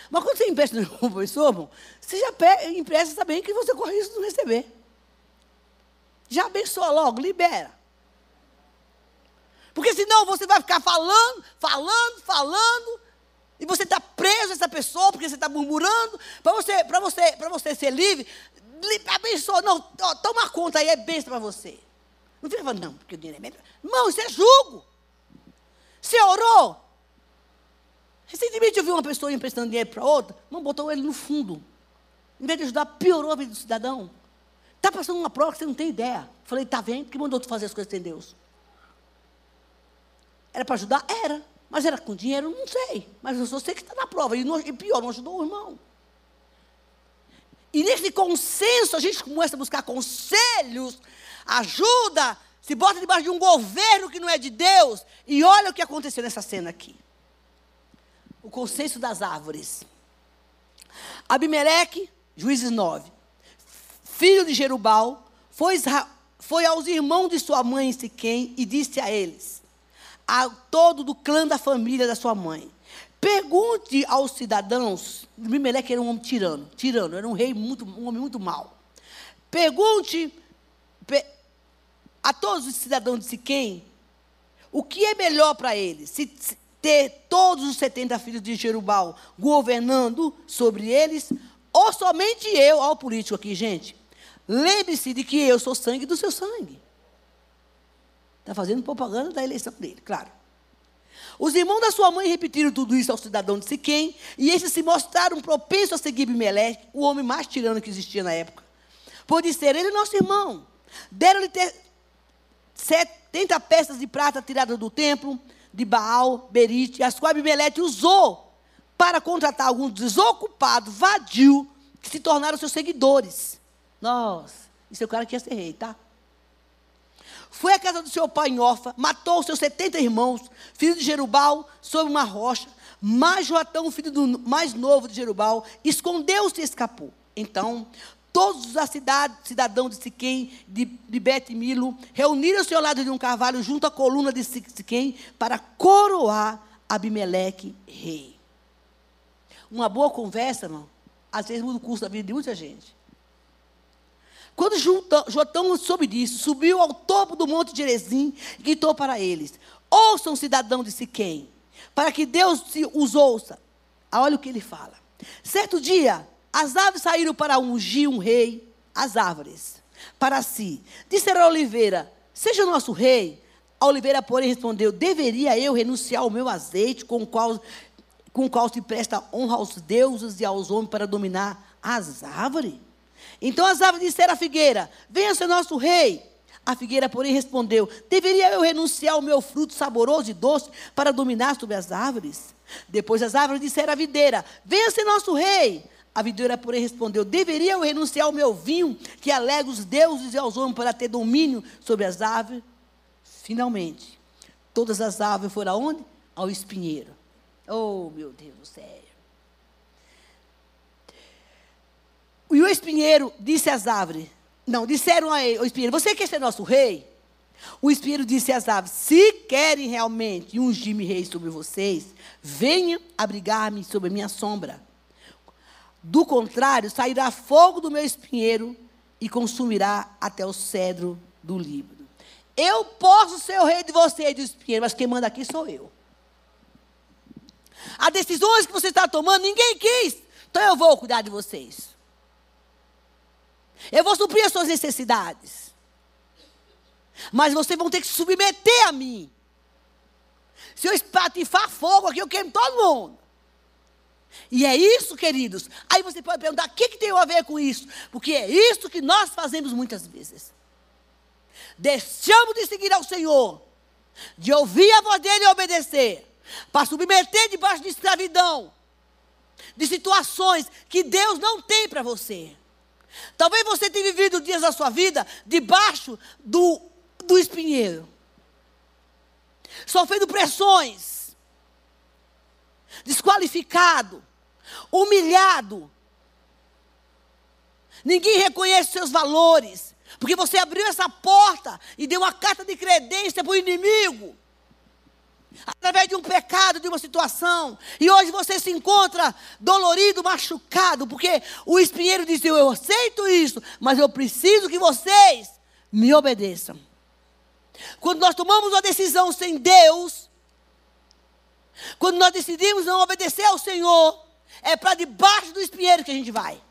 Mas quando você empresta no pessoa, você já empresta sabendo que você corre risco de não receber. Já abençoa logo, libera. Porque senão você vai ficar falando, falando, falando, e você está preso a essa pessoa, porque você está murmurando. Para você, você, você ser livre, abençoa, não, toma conta aí, é bênção para você. Não fica falando, não, porque o dinheiro é melhor. Não, isso é julgo. Você orou? Recentemente eu vi uma pessoa emprestando dinheiro para outra, não botou ele no fundo. Em vez de ajudar, piorou a vida do cidadão. Está passando uma prova que você não tem ideia. Falei, está vendo? Que mandou tu fazer as coisas sem Deus? Era para ajudar? Era. Mas era com dinheiro? Não sei. Mas eu só sei que está na prova. E, não, e pior, não ajudou o irmão. E nesse consenso, a gente começa a buscar conselhos, ajuda, se bota debaixo de um governo que não é de Deus. E olha o que aconteceu nessa cena aqui o consenso das árvores. Abimeleque, juízes 9, filho de Jerubal, foi, foi aos irmãos de sua mãe Siquém e disse a eles, a todo do clã da família da sua mãe, pergunte aos cidadãos, Abimeleque era um homem tirano, tirano, era um rei muito, um homem muito mau. Pergunte a todos os cidadãos de Siquém o que é melhor para eles, se, ter todos os 70 filhos de Jerubal governando sobre eles, ou somente eu, olha o político aqui, gente. Lembre-se de que eu sou sangue do seu sangue. Está fazendo propaganda da eleição dele, claro. Os irmãos da sua mãe repetiram tudo isso ao cidadão de Siquém, e estes se mostraram propensos a seguir Abimeleque, o homem mais tirano que existia na época. Por dizer, ele nosso irmão. Deram-lhe 70 peças de prata tiradas do templo de Baal, Berite, as quais Abimeleque usou para contratar alguns desocupados, vadios, que se tornaram seus seguidores. Nossa, isso é o cara que ia ser rei, tá? Foi à casa do seu pai em Orfa, matou os seus 70 irmãos, filho de Jerubal, sob uma rocha. Mas Joatão, filho do mais novo de Jerubal, escondeu-se e escapou. Então, todos os cidadãos de Siquém, de, de Bet-Milo, reuniram-se ao lado de um cavalo junto à coluna de Siquém para coroar Abimeleque rei. Uma boa conversa, irmão, às vezes muda o curso da vida de muita gente. Quando Jotão soube disso, subiu ao topo do monte de Erezim e gritou para eles: Ouçam, cidadão de Siquém, para que Deus os ouça. Ah, olha o que ele fala. Certo dia, as aves saíram para ungir um rei, as árvores, para si. Disseram a oliveira: Seja nosso rei. A oliveira, porém, respondeu: Deveria eu renunciar ao meu azeite, com o qual, com o qual se presta honra aos deuses e aos homens para dominar as árvores? Então as árvores disseram à figueira: Venha ser nosso rei. A figueira, porém, respondeu: Deveria eu renunciar ao meu fruto saboroso e doce para dominar sobre as árvores? Depois as árvores disseram à videira: Venha ser nosso rei. A videira, porém, respondeu: Deveria eu renunciar ao meu vinho, que alega os deuses e aos homens para ter domínio sobre as árvores? Finalmente, todas as árvores foram aonde? Ao espinheiro. Oh, meu Deus céu. E o espinheiro disse às árvores: Não, disseram ao espinheiro: Você quer ser nosso rei? O espinheiro disse às aves: Se querem realmente ungir-me rei sobre vocês, venham abrigar-me sob a minha sombra. Do contrário, sairá fogo do meu espinheiro e consumirá até o cedro do Líbano. Eu posso ser o rei de vocês, do espinheiro, mas quem manda aqui sou eu. As decisões que você está tomando, ninguém quis. Então eu vou cuidar de vocês. Eu vou suprir as suas necessidades. Mas vocês vão ter que se submeter a mim. Se eu espatifar fogo aqui, eu queimo todo mundo. E é isso, queridos. Aí você pode perguntar: o que, que tem a ver com isso? Porque é isso que nós fazemos muitas vezes. Deixamos de seguir ao Senhor, de ouvir a voz dele e obedecer, para submeter debaixo de escravidão, de situações que Deus não tem para você. Talvez você tenha vivido dias da sua vida debaixo do, do espinheiro, sofrendo pressões, desqualificado, humilhado. Ninguém reconhece seus valores, porque você abriu essa porta e deu uma carta de credência para o inimigo através de um pecado, de uma situação. E hoje você se encontra dolorido, machucado, porque o espinheiro disse: Eu aceito isso, mas eu preciso que vocês me obedeçam. Quando nós tomamos uma decisão sem Deus, quando nós decidimos não obedecer ao Senhor, é para debaixo do espinheiro que a gente vai.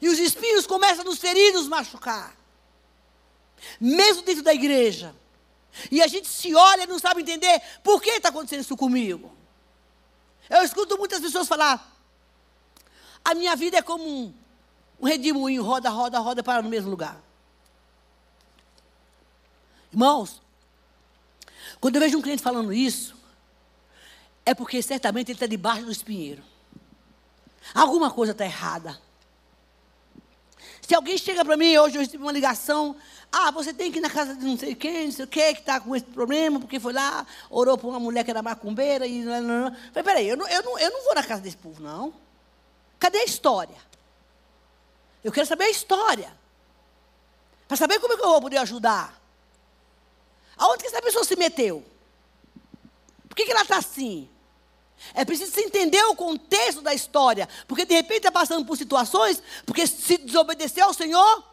E os espinhos começam a nos ferir, nos machucar. Mesmo dentro da igreja. E a gente se olha e não sabe entender por que está acontecendo isso comigo. Eu escuto muitas pessoas falar: a minha vida é como um, um redemoinho, roda, roda, roda, para no mesmo lugar. Irmãos, quando eu vejo um cliente falando isso, é porque certamente ele está debaixo do espinheiro. Alguma coisa está errada. Se alguém chega para mim, hoje eu recebi uma ligação ah, você tem que ir na casa de não sei quem, não sei o que, que está com esse problema, porque foi lá, orou para uma mulher que era macumbeira e. Não, não, não. Falei, peraí, eu não, eu, não, eu não vou na casa desse povo, não. Cadê a história? Eu quero saber a história. Para saber como é que eu vou poder ajudar. Aonde que essa pessoa se meteu? Por que, que ela está assim? É preciso se entender o contexto da história. Porque de repente está passando por situações, porque se desobedeceu ao Senhor,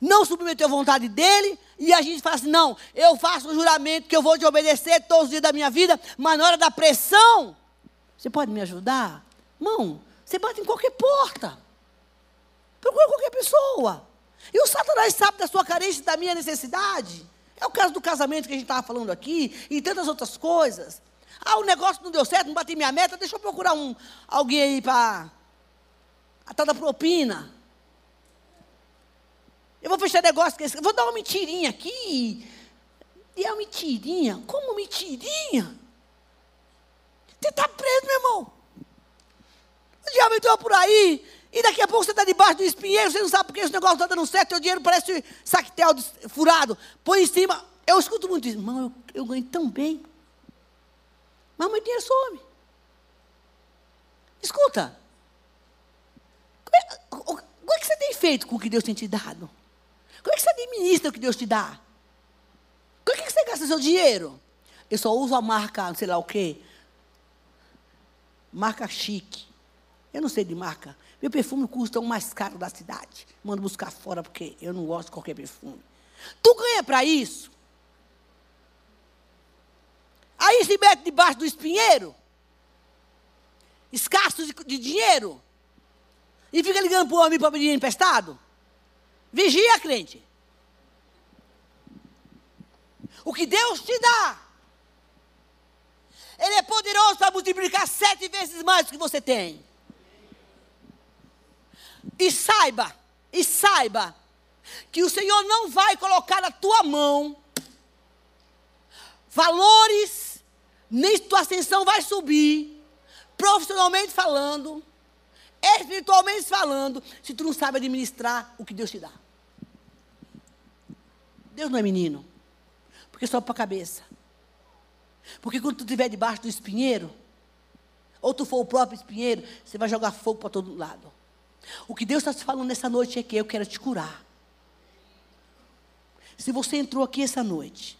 não submeteu à vontade dele, e a gente fala assim: não, eu faço um juramento que eu vou te obedecer todos os dias da minha vida, mas na hora da pressão, você pode me ajudar? Irmão, você bate em qualquer porta, procura qualquer pessoa. E o Satanás sabe da sua carência e da minha necessidade. É o caso do casamento que a gente estava falando aqui e tantas outras coisas. Ah, o negócio não deu certo, não bati minha meta, deixa eu procurar um, alguém aí para a tal da propina. Eu vou fechar negócio com esse. Vou dar uma mentirinha aqui. E é uma mentirinha? Como mentirinha? Você está preso, meu irmão. O diabo entrou por aí. E daqui a pouco você está debaixo do espinheiro. Você não sabe porque esse negócio está dando certo. Seu dinheiro parece sactel furado. Põe em cima. Eu escuto muito isso. Irmão, eu, eu ganho tão bem. Mas meu dinheiro some. Escuta. Como é, como é que você tem feito com o que Deus tem te dado? Como é que você administra o que Deus te dá? Como é que você gasta seu dinheiro? Eu só uso a marca, sei lá o quê. Marca chique. Eu não sei de marca. Meu perfume custa o mais caro da cidade. Mando buscar fora porque eu não gosto de qualquer perfume. Tu ganha para isso? Aí se mete debaixo do espinheiro, escasso de, de dinheiro, e fica ligando para o homem para pedir emprestado. Vigia, crente. O que Deus te dá, Ele é poderoso para multiplicar sete vezes mais do que você tem. E saiba, e saiba, que o Senhor não vai colocar na tua mão valores, nem tua ascensão vai subir, profissionalmente falando, espiritualmente falando, se tu não sabe administrar o que Deus te dá. Deus não é menino, porque sobe para a cabeça. Porque quando tu estiver debaixo do espinheiro, ou tu for o próprio espinheiro, você vai jogar fogo para todo lado. O que Deus está te falando nessa noite é que eu quero te curar. Se você entrou aqui essa noite,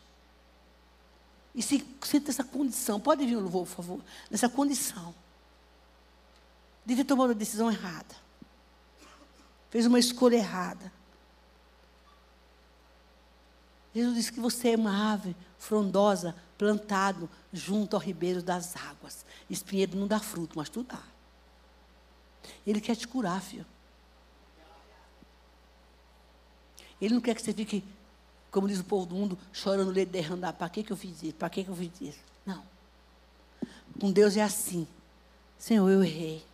e se sente essa condição, pode vir louvor, por favor, nessa condição, de ter tomado uma decisão errada, fez uma escolha errada. Jesus disse que você é uma ave frondosa, plantado junto ao ribeiro das águas. Espinheiro não dá fruto, mas tu dá. Ele quer te curar, filho. Ele não quer que você fique, como diz o povo do mundo, chorando leite derramar. Para que, que eu fiz isso? Para que, que eu fiz isso? Não. Com Deus é assim. Senhor, eu errei.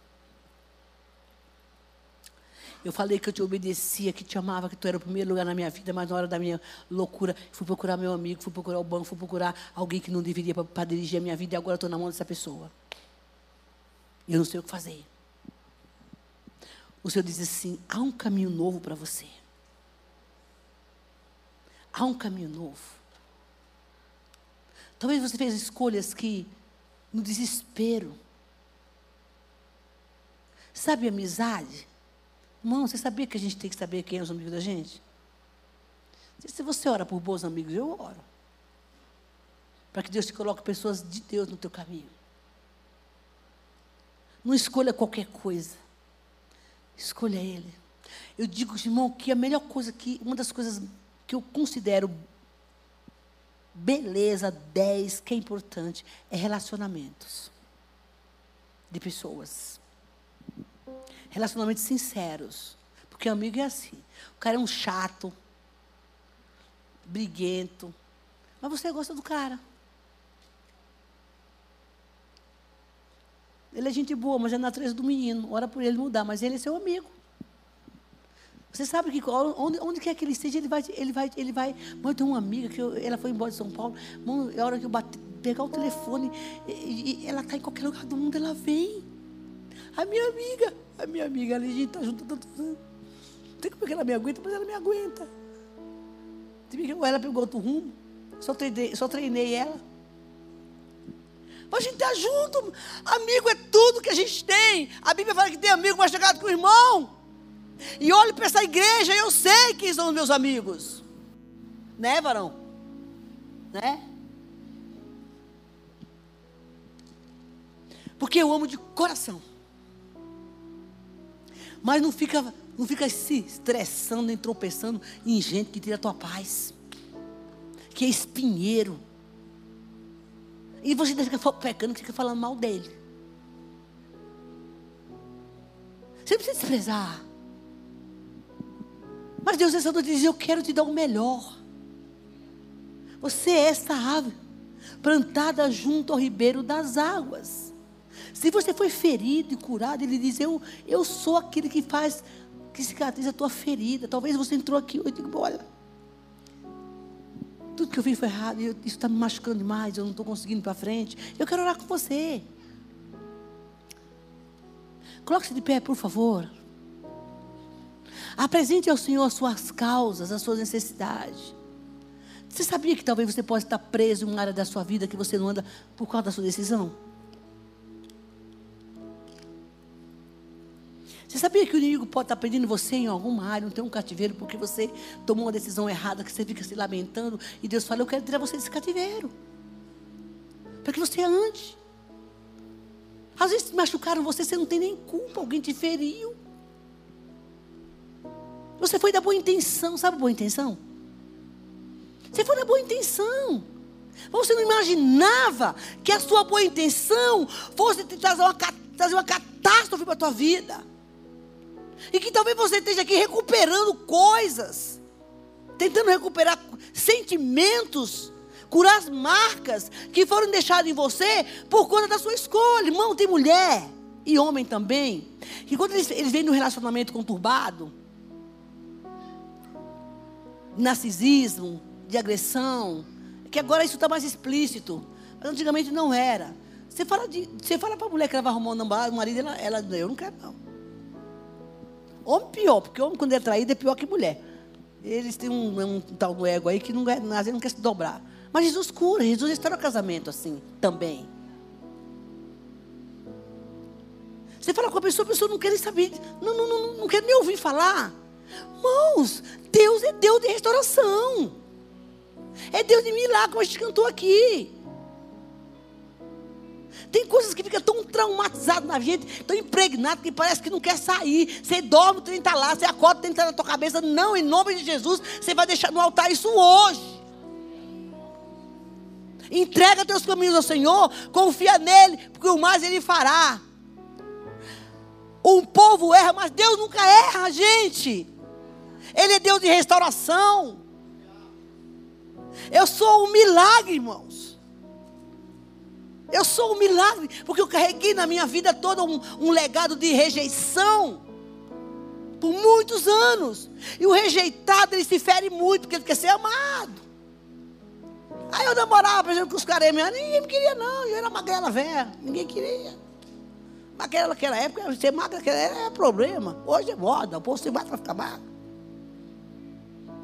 Eu falei que eu te obedecia, que te amava, que tu era o primeiro lugar na minha vida, mas na hora da minha loucura, fui procurar meu amigo, fui procurar o banco, fui procurar alguém que não deveria para dirigir a minha vida e agora estou na mão dessa pessoa. E eu não sei o que fazer o Senhor diz assim: há um caminho novo para você. Há um caminho novo. Talvez você fez escolhas que, no desespero, sabe amizade? Irmão, você sabia que a gente tem que saber quem é os amigos da gente? Se você ora por bons amigos, eu oro. Para que Deus te coloque pessoas de Deus no teu caminho. Não escolha qualquer coisa. Escolha Ele. Eu digo, irmão, que a melhor coisa que, uma das coisas que eu considero beleza 10, que é importante, é relacionamentos de pessoas. Relacionamentos sinceros. Porque amigo é assim. O cara é um chato, briguento. Mas você gosta do cara. Ele é gente boa, mas é natureza do menino. Ora por ele mudar, mas ele é seu amigo. Você sabe que onde, onde quer que ele esteja, ele vai, ele vai, ele vai. Mãe, eu tenho uma amiga que eu, ela foi embora de São Paulo. Mãe, é hora que eu bate, pegar o telefone, e, e ela está em qualquer lugar do mundo, ela vem. A minha amiga, a minha amiga, a gente está junto tantos anos. Tem como que ela me aguenta, mas ela me aguenta. Ela pegou outro rumo, só treinei, só treinei ela. Para a gente estar junto. Amigo é tudo que a gente tem. A Bíblia fala que tem amigo mais chegado que o irmão. E olho para essa igreja e eu sei quem são os meus amigos. Né, varão? Né? Porque eu amo de coração. Mas não fica, não fica se estressando, nem tropeçando em gente que tira a tua paz. Que é espinheiro e você fica pecando, fica falando mal dele. Você não precisa desprezar. Mas Deus essa noite diz: Eu quero te dar o melhor. Você é essa árvore plantada junto ao ribeiro das águas. Se você foi ferido e curado, ele diz: Eu, eu sou aquele que faz, que cicatriza a tua ferida. Talvez você entrou aqui hoje e digo: Olha, tudo que eu fiz foi errado, eu, isso está me machucando demais, eu não estou conseguindo ir para frente. Eu quero orar com você. Coloque-se de pé, por favor. Apresente ao Senhor as suas causas, as suas necessidades. Você sabia que talvez você possa estar preso em uma área da sua vida que você não anda por causa da sua decisão? Você sabia que o inimigo pode estar pedindo você em alguma área, não tem um cativeiro, porque você tomou uma decisão errada, que você fica se lamentando, e Deus fala, eu quero tirar você desse cativeiro. Para que você ande. Às vezes machucaram você, você não tem nem culpa, alguém te feriu. Você foi da boa intenção, sabe boa intenção? Você foi da boa intenção. Você não imaginava que a sua boa intenção fosse trazer uma, trazer uma catástrofe para a tua vida. E que talvez você esteja aqui recuperando coisas, tentando recuperar sentimentos, curar as marcas que foram deixadas em você por conta da sua escolha. Irmão, tem mulher e homem também, que quando eles, eles vêm num relacionamento conturbado, narcisismo, de agressão, que agora isso está mais explícito, mas antigamente não era. Você fala, de, você fala para a mulher que ela vai arrumar um marido, ela, ela, eu não quero não. Homem pior, porque homem quando é traído é pior que mulher. Eles têm um, um tal do ego aí que não, às vezes não quer se dobrar. Mas Jesus cura, Jesus está no casamento assim também. Você fala com a pessoa, a pessoa não quer saber, não, não, não, não quer nem ouvir falar. Irmãos, Deus é Deus de restauração. É Deus de milagre, como a gente cantou aqui. Tem coisas que ficam tão traumatizadas na gente, tão impregnado que parece que não quer sair. Você dorme, o lá, você acorda, estar na tua cabeça. Não, em nome de Jesus, você vai deixar no altar isso hoje. Entrega teus caminhos ao Senhor, confia nele, porque o mais ele fará. Um povo erra, mas Deus nunca erra, gente. Ele é Deus de restauração. Eu sou um milagre, irmãos. Eu sou um milagre, porque eu carreguei na minha vida toda um, um legado de rejeição. Por muitos anos. E o rejeitado, ele se fere muito, porque ele quer ser amado. Aí eu namorava, por exemplo, com os caras, ninguém me queria, não. Eu era magrela velha, ninguém queria. Magrela naquela época, ser magra naquela época era problema. Hoje é moda, o povo se bate para ficar magro.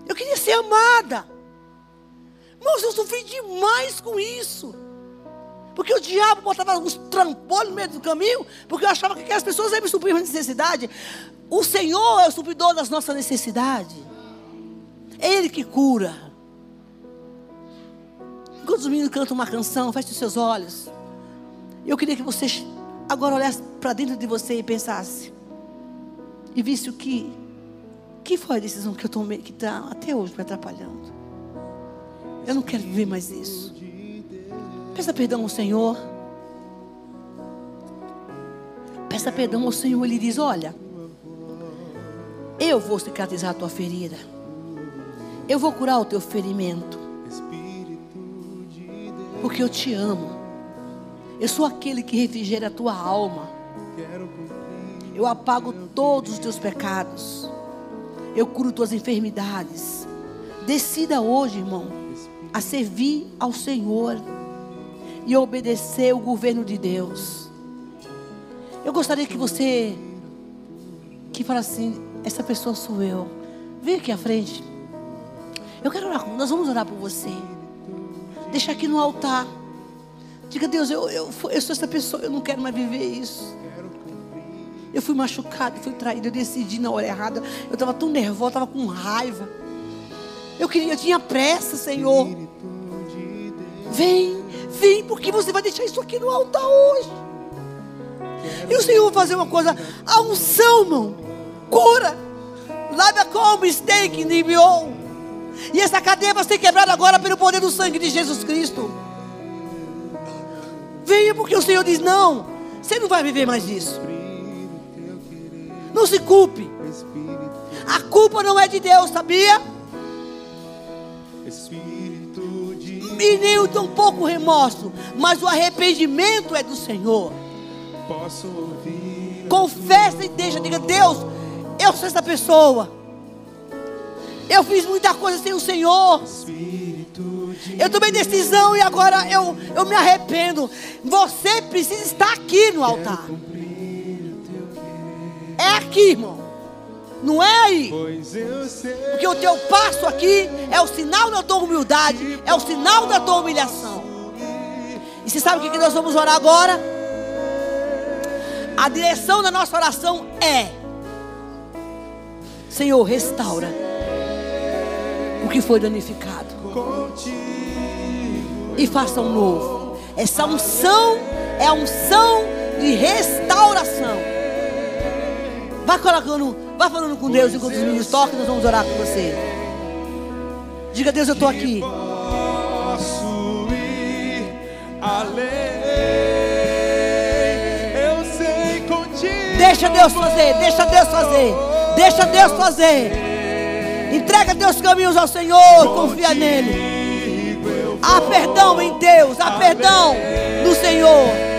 Eu queria ser amada. Irmãos, eu sofri demais com isso. Porque o diabo botava uns trambolhos no meio do caminho, porque eu achava que aquelas pessoas iam me suprir uma necessidade. O Senhor é o supridor das nossas necessidades. É Ele que cura. Enquanto os meninos cantam uma canção, feche os seus olhos. Eu queria que você agora olhasse para dentro de você e pensasse. E visse o que, que foi a decisão que eu tomei que está até hoje me atrapalhando. Eu não quero viver mais isso. Peça perdão ao Senhor. Peça perdão ao Senhor. Ele diz: Olha, eu vou cicatrizar a tua ferida. Eu vou curar o teu ferimento. Porque eu te amo. Eu sou aquele que refrigera a tua alma. Eu apago todos os teus pecados. Eu curo tuas enfermidades. Decida hoje, irmão a servir ao Senhor e obedecer o governo de Deus. Eu gostaria que você que fala assim, essa pessoa sou eu. Vem aqui à frente. Eu quero orar, nós vamos orar por você. Deixa aqui no altar. Diga, Deus, eu, eu, eu sou essa pessoa, eu não quero mais viver isso. Eu fui machucado, fui traído, eu decidi na hora errada. Eu estava tão nervosa, estava com raiva. Eu queria, eu tinha pressa, Senhor. Vem, vem, porque você vai deixar isso aqui no altar hoje. E o Senhor vai fazer uma coisa, a unção, irmão, cura. Lava como steak nibiou. E essa cadeia vai ser quebrada agora pelo poder do sangue de Jesus Cristo. Venha, porque o Senhor diz: não, você não vai viver mais isso. Não se culpe. A culpa não é de Deus, sabia? E nem tão pouco remorso, mas o arrependimento é do Senhor. Posso ouvir. Confessa e deixa, diga: Deus, eu sou essa pessoa. Eu fiz muita coisa sem o Senhor. Eu tomei decisão e agora eu, eu me arrependo. Você precisa estar aqui no altar. É aqui, irmão. Não é aí. Porque o teu passo aqui é o sinal da tua humildade, é o sinal da tua humilhação. E você sabe o que nós vamos orar agora? A direção da nossa oração é: Senhor, restaura o que foi danificado e faça um novo. Essa unção é a unção de restauração. Vai colocando, vai falando com Deus enquanto os meninos tocam, nós vamos orar com você. Diga, Deus, eu estou aqui. Posso ir além. Eu sei contigo. Deixa Deus fazer, deixa Deus fazer, deixa Deus fazer. Entrega teus caminhos ao Senhor, confia nele. Há perdão em Deus, há perdão no Senhor.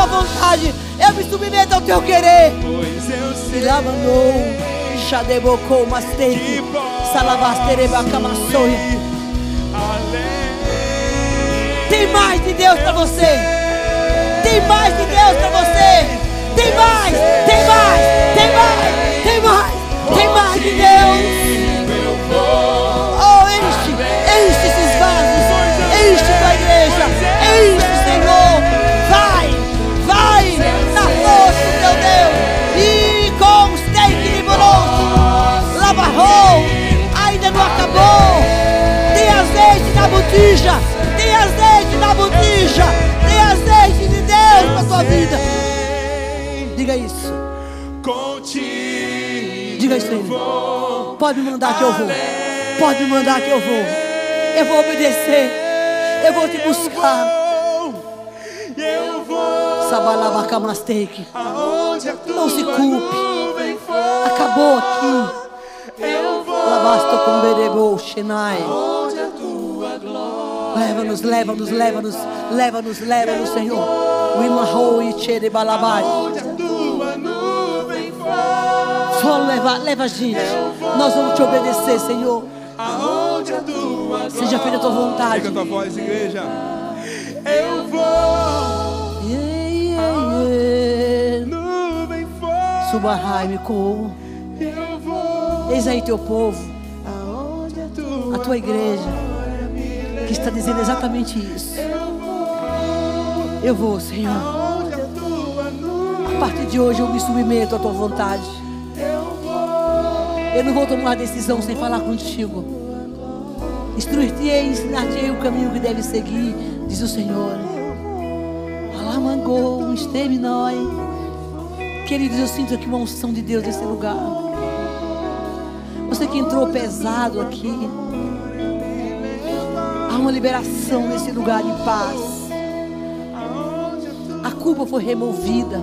tua vontade. Eu me submeto ao teu querer. Pois eu sei. Lavandou, xadebocou, mastei. Salavastereba, camassoia. Tem mais de Deus para você. Tem mais de Deus para você. Tem mais, tem mais, tem mais, tem mais, tem mais de Deus. botija. Tem azeite na botija. Tem azeite de Deus na sua vida. Diga isso. Diga isso aí. Pode me mandar que eu vou. Pode me mandar que eu vou. Eu vou obedecer. Eu vou te buscar. Eu vou. Sabalabacamasteik. Não se culpe. Acabou aqui. Eu vou. Labasto com berebou, Shenai. Leva-nos, leva-nos, leva-nos, leva-nos, leva-nos, Senhor. Só leva, leva a gente. Nós vamos te obedecer, Senhor. Seja feita a tua vontade. Fica a tua voz, igreja. Eu vou. Yeah, yeah, Nuvem. Suba raio com. Eu vou. Eis aí teu povo. A tua igreja está dizendo exatamente isso. Eu vou, Senhor. A partir de hoje eu me submeto à tua vontade. Eu não vou tomar decisão sem falar contigo. Instruir-te-ei, ensinar-te-ei o caminho que deve seguir, diz o Senhor. Alamangou, esteve nós. Queridos, eu sinto aqui uma unção de Deus nesse lugar. Você que entrou pesado aqui. Uma liberação nesse lugar de paz. A culpa foi removida.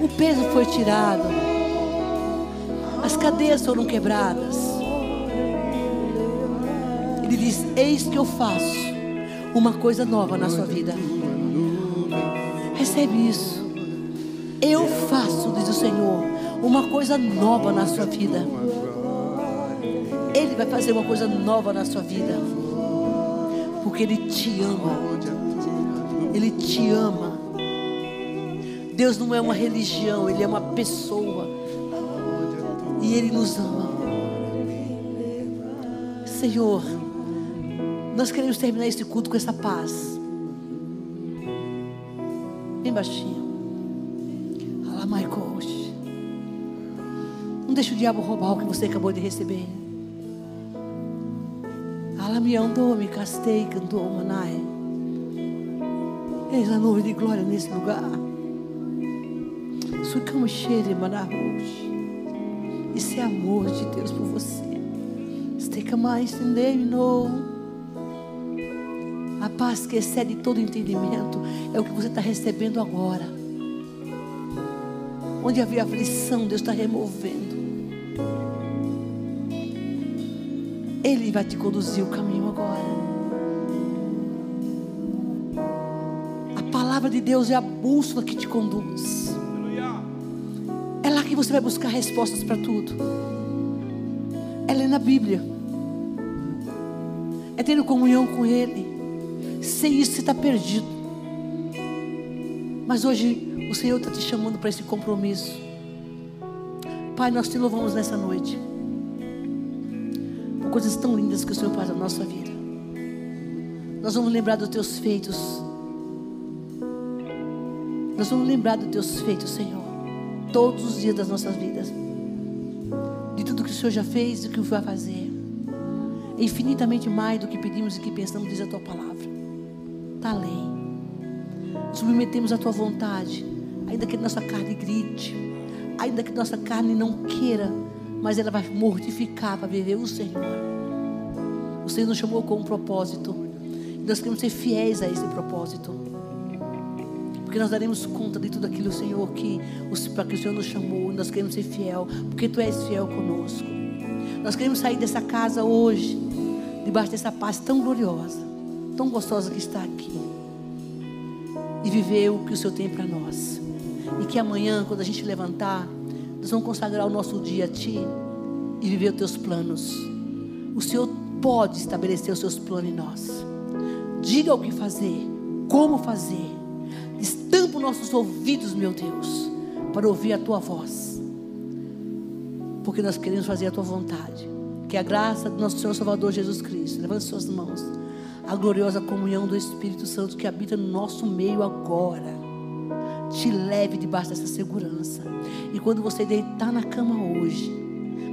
O peso foi tirado. As cadeias foram quebradas. Ele diz: Eis que eu faço uma coisa nova na sua vida. Recebe isso. Eu faço, diz o Senhor, uma coisa nova na sua vida. Ele vai fazer uma coisa nova na sua vida. Porque Ele te ama. Ele te ama. Deus não é uma religião, Ele é uma pessoa. E Ele nos ama. Senhor, nós queremos terminar este culto com essa paz. Bem baixinho. Michael. Não deixe o diabo roubar o que você acabou de receber. Alá, me andou, me castei, cantou, manai. Eis a nuvem de glória nesse lugar. Sucama cheire, manarros. Isso é amor de Deus por você. Esteca mais, entendeu? A paz que excede todo entendimento é o que você está recebendo agora. Onde havia aflição, Deus está removendo. Ele vai te conduzir o caminho palavra de Deus é a bússola que te conduz. É lá que você vai buscar respostas para tudo. Ela é na Bíblia. É tendo comunhão com Ele. Sem isso você está perdido. Mas hoje o Senhor está te chamando para esse compromisso. Pai, nós te louvamos nessa noite. Por coisas tão lindas que o Senhor faz na nossa vida. Nós vamos lembrar dos teus feitos. Nós vamos lembrar dos teus feitos, Senhor. Todos os dias das nossas vidas. De tudo que o Senhor já fez e do que vai fazer. É infinitamente mais do que pedimos e que pensamos, diz a tua palavra. Está além. Submetemos a tua vontade. Ainda que nossa carne grite. Ainda que nossa carne não queira. Mas ela vai mortificar para viver o Senhor. O Senhor nos chamou com um propósito. Nós queremos ser fiéis a esse propósito. Porque nós daremos conta de tudo aquilo, Senhor, que para que o Senhor nos chamou. Nós queremos ser fiel, porque Tu és fiel conosco. Nós queremos sair dessa casa hoje, debaixo dessa paz tão gloriosa, tão gostosa que está aqui. E viver o que o Senhor tem para nós. E que amanhã, quando a gente levantar, nós vamos consagrar o nosso dia a Ti e viver os Teus planos. O Senhor pode estabelecer os Seus planos em nós. Diga o que fazer, como fazer. Nossos ouvidos, meu Deus, para ouvir a Tua voz. Porque nós queremos fazer a Tua vontade. Que a graça do nosso Senhor Salvador Jesus Cristo, levante suas mãos, a gloriosa comunhão do Espírito Santo que habita no nosso meio agora, te leve debaixo dessa segurança. E quando você deitar na cama hoje,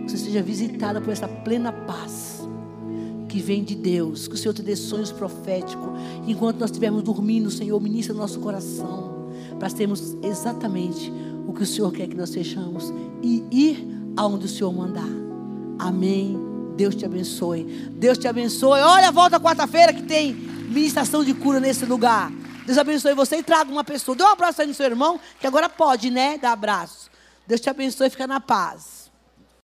você seja visitada por essa plena paz que vem de Deus, que o Senhor te dê sonhos proféticos. Enquanto nós estivermos dormindo, o Senhor ministra no nosso coração, para termos exatamente o que o Senhor quer que nós sejamos e ir aonde o Senhor mandar. Amém. Deus te abençoe. Deus te abençoe. Olha, volta quarta-feira que tem ministração de cura nesse lugar. Deus abençoe você e traga uma pessoa. Dê um abraço aí no seu irmão, que agora pode, né? Dar abraço. Deus te abençoe e fica na paz.